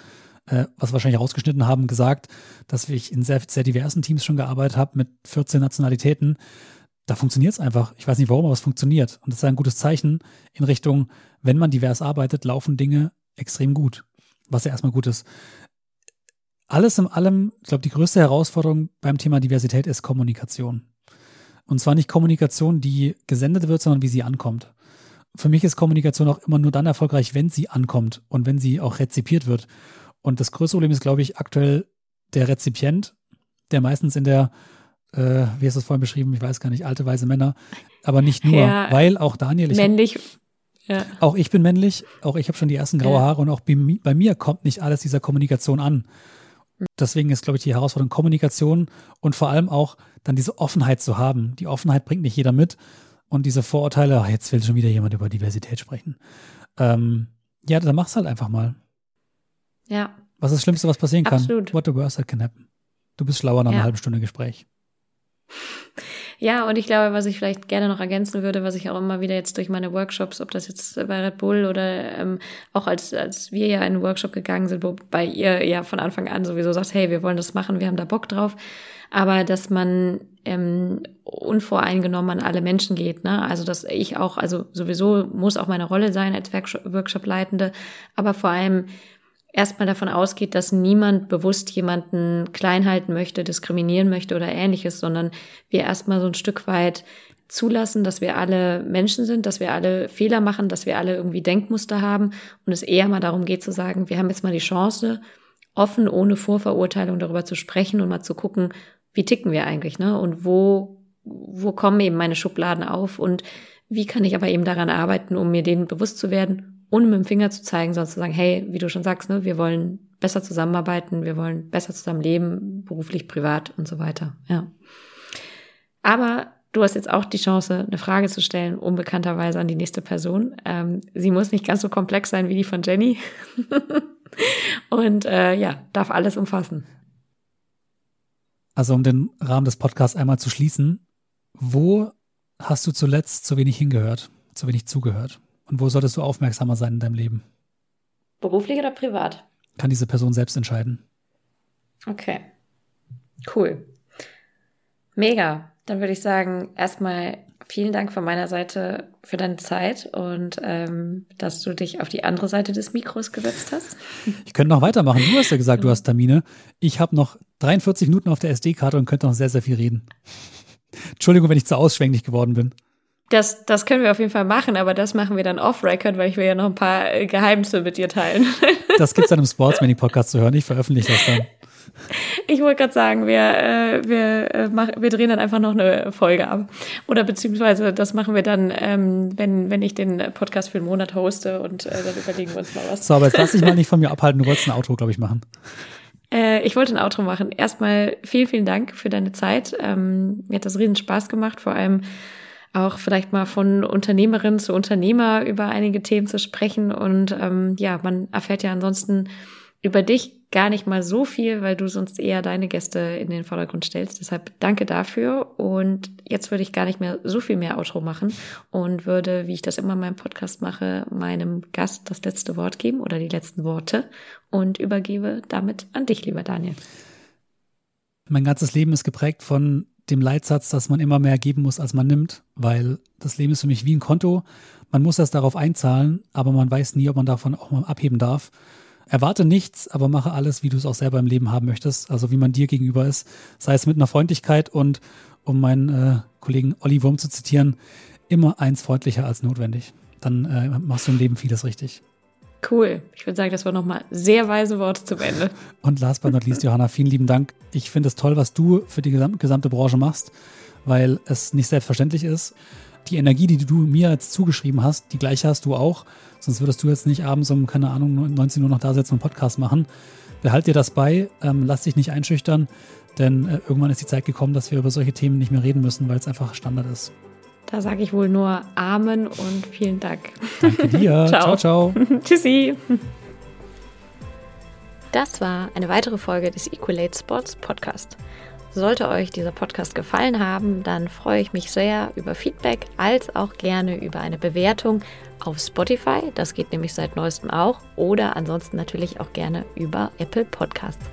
äh, was wahrscheinlich rausgeschnitten haben, gesagt, dass ich in sehr, sehr diversen Teams schon gearbeitet habe mit 14 Nationalitäten. Da funktioniert es einfach. Ich weiß nicht warum, aber es funktioniert. Und das ist ein gutes Zeichen in Richtung, wenn man divers arbeitet, laufen Dinge extrem gut. Was ja erstmal gut ist alles in allem, ich glaube, die größte Herausforderung beim Thema Diversität ist Kommunikation. Und zwar nicht Kommunikation, die gesendet wird, sondern wie sie ankommt. Für mich ist Kommunikation auch immer nur dann erfolgreich, wenn sie ankommt und wenn sie auch rezipiert wird. Und das größte Problem ist, glaube ich, aktuell der Rezipient, der meistens in der, äh, wie ist das vorhin beschrieben, ich weiß gar nicht, alte, weise Männer, aber nicht nur, ja, weil auch Daniel. Ich männlich. Ja. Auch ich bin männlich, auch ich habe schon die ersten graue Haare und auch bei, bei mir kommt nicht alles dieser Kommunikation an. Deswegen ist, glaube ich, die Herausforderung Kommunikation und vor allem auch dann diese Offenheit zu haben. Die Offenheit bringt nicht jeder mit und diese Vorurteile, ach, jetzt will schon wieder jemand über Diversität sprechen. Ähm, ja, dann mach's halt einfach mal. Ja. Was ist das Schlimmste, was passieren kann? Absolut. What the worst that can happen. Du bist schlauer nach ja. einer halben Stunde Gespräch. Ja, und ich glaube, was ich vielleicht gerne noch ergänzen würde, was ich auch immer wieder jetzt durch meine Workshops, ob das jetzt bei Red Bull oder ähm, auch als, als wir ja in den Workshop gegangen sind, wobei ihr ja von Anfang an sowieso sagt, hey, wir wollen das machen, wir haben da Bock drauf, aber dass man ähm, unvoreingenommen an alle Menschen geht. Ne? Also dass ich auch, also sowieso muss auch meine Rolle sein als Workshop-Leitende, aber vor allem erstmal davon ausgeht, dass niemand bewusst jemanden klein halten möchte, diskriminieren möchte oder ähnliches, sondern wir erstmal so ein Stück weit zulassen, dass wir alle Menschen sind, dass wir alle Fehler machen, dass wir alle irgendwie Denkmuster haben und es eher mal darum geht zu sagen, wir haben jetzt mal die Chance, offen, ohne Vorverurteilung darüber zu sprechen und mal zu gucken, wie ticken wir eigentlich, ne? Und wo, wo kommen eben meine Schubladen auf und wie kann ich aber eben daran arbeiten, um mir denen bewusst zu werden, ohne mit dem Finger zu zeigen, sondern zu sagen, hey, wie du schon sagst, ne, wir wollen besser zusammenarbeiten, wir wollen besser zusammen leben, beruflich, privat und so weiter, ja. Aber du hast jetzt auch die Chance, eine Frage zu stellen, unbekannterweise an die nächste Person. Ähm, sie muss nicht ganz so komplex sein wie die von Jenny. und äh, ja, darf alles umfassen. Also um den Rahmen des Podcasts einmal zu schließen, wo hast du zuletzt zu wenig hingehört, zu wenig zugehört? Und wo solltest du aufmerksamer sein in deinem Leben? Beruflich oder privat? Kann diese Person selbst entscheiden. Okay. Cool. Mega. Dann würde ich sagen, erstmal vielen Dank von meiner Seite für deine Zeit und ähm, dass du dich auf die andere Seite des Mikros gesetzt hast. Ich könnte noch weitermachen. Du hast ja gesagt, du hast Termine. Ich habe noch 43 Minuten auf der SD-Karte und könnte noch sehr, sehr viel reden. Entschuldigung, wenn ich zu ausschwänglich geworden bin. Das, das können wir auf jeden Fall machen, aber das machen wir dann off-Record, weil ich will ja noch ein paar äh, Geheimnisse mit dir teilen. Das gibt es dann im Sportsmanning-Podcast zu hören. Ich veröffentliche das dann. Ich wollte gerade sagen, wir, äh, wir, äh, mach, wir drehen dann einfach noch eine Folge ab. Oder beziehungsweise das machen wir dann, ähm, wenn, wenn ich den Podcast für einen Monat hoste und äh, dann überlegen wir uns mal was. So, aber jetzt lass dich mal nicht von mir abhalten. Du wolltest ein Outro, glaube ich, machen. Äh, ich wollte ein Outro machen. Erstmal vielen, vielen Dank für deine Zeit. Ähm, mir hat das riesen Spaß gemacht, vor allem auch vielleicht mal von Unternehmerin zu Unternehmer über einige Themen zu sprechen. Und ähm, ja, man erfährt ja ansonsten über dich gar nicht mal so viel, weil du sonst eher deine Gäste in den Vordergrund stellst. Deshalb danke dafür. Und jetzt würde ich gar nicht mehr so viel mehr Outro machen und würde, wie ich das immer in meinem Podcast mache, meinem Gast das letzte Wort geben oder die letzten Worte und übergebe damit an dich, lieber Daniel. Mein ganzes Leben ist geprägt von dem Leitsatz, dass man immer mehr geben muss, als man nimmt, weil das Leben ist für mich wie ein Konto. Man muss das darauf einzahlen, aber man weiß nie, ob man davon auch mal abheben darf. Erwarte nichts, aber mache alles, wie du es auch selber im Leben haben möchtest. Also wie man dir gegenüber ist. Sei es mit einer Freundlichkeit und, um meinen äh, Kollegen Olli Wurm zu zitieren, immer eins freundlicher als notwendig. Dann äh, machst du im Leben vieles richtig. Cool. Ich würde sagen, das war nochmal sehr weise Worte zum Ende. Und last but not least, Johanna, vielen lieben Dank. Ich finde es toll, was du für die gesamte Branche machst, weil es nicht selbstverständlich ist. Die Energie, die du mir jetzt zugeschrieben hast, die gleiche hast du auch. Sonst würdest du jetzt nicht abends um, keine Ahnung, 19 Uhr noch da sitzen und Podcast machen. Behalt dir das bei, ähm, lass dich nicht einschüchtern, denn äh, irgendwann ist die Zeit gekommen, dass wir über solche Themen nicht mehr reden müssen, weil es einfach Standard ist. Da sage ich wohl nur Amen und vielen Dank. Danke dir. ciao, ciao. ciao. Tschüssi. Das war eine weitere Folge des Equalate Sports Podcast. Sollte euch dieser Podcast gefallen haben, dann freue ich mich sehr über Feedback als auch gerne über eine Bewertung auf Spotify. Das geht nämlich seit neuestem auch. Oder ansonsten natürlich auch gerne über Apple Podcasts.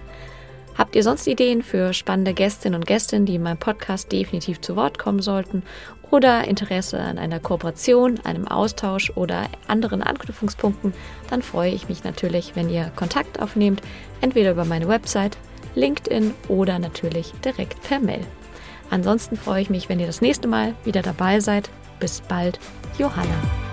Habt ihr sonst Ideen für spannende Gästinnen und Gäste, die in meinem Podcast definitiv zu Wort kommen sollten? Oder Interesse an einer Kooperation, einem Austausch oder anderen Anknüpfungspunkten? Dann freue ich mich natürlich, wenn ihr Kontakt aufnehmt, entweder über meine Website LinkedIn oder natürlich direkt per Mail. Ansonsten freue ich mich, wenn ihr das nächste Mal wieder dabei seid. Bis bald, Johanna.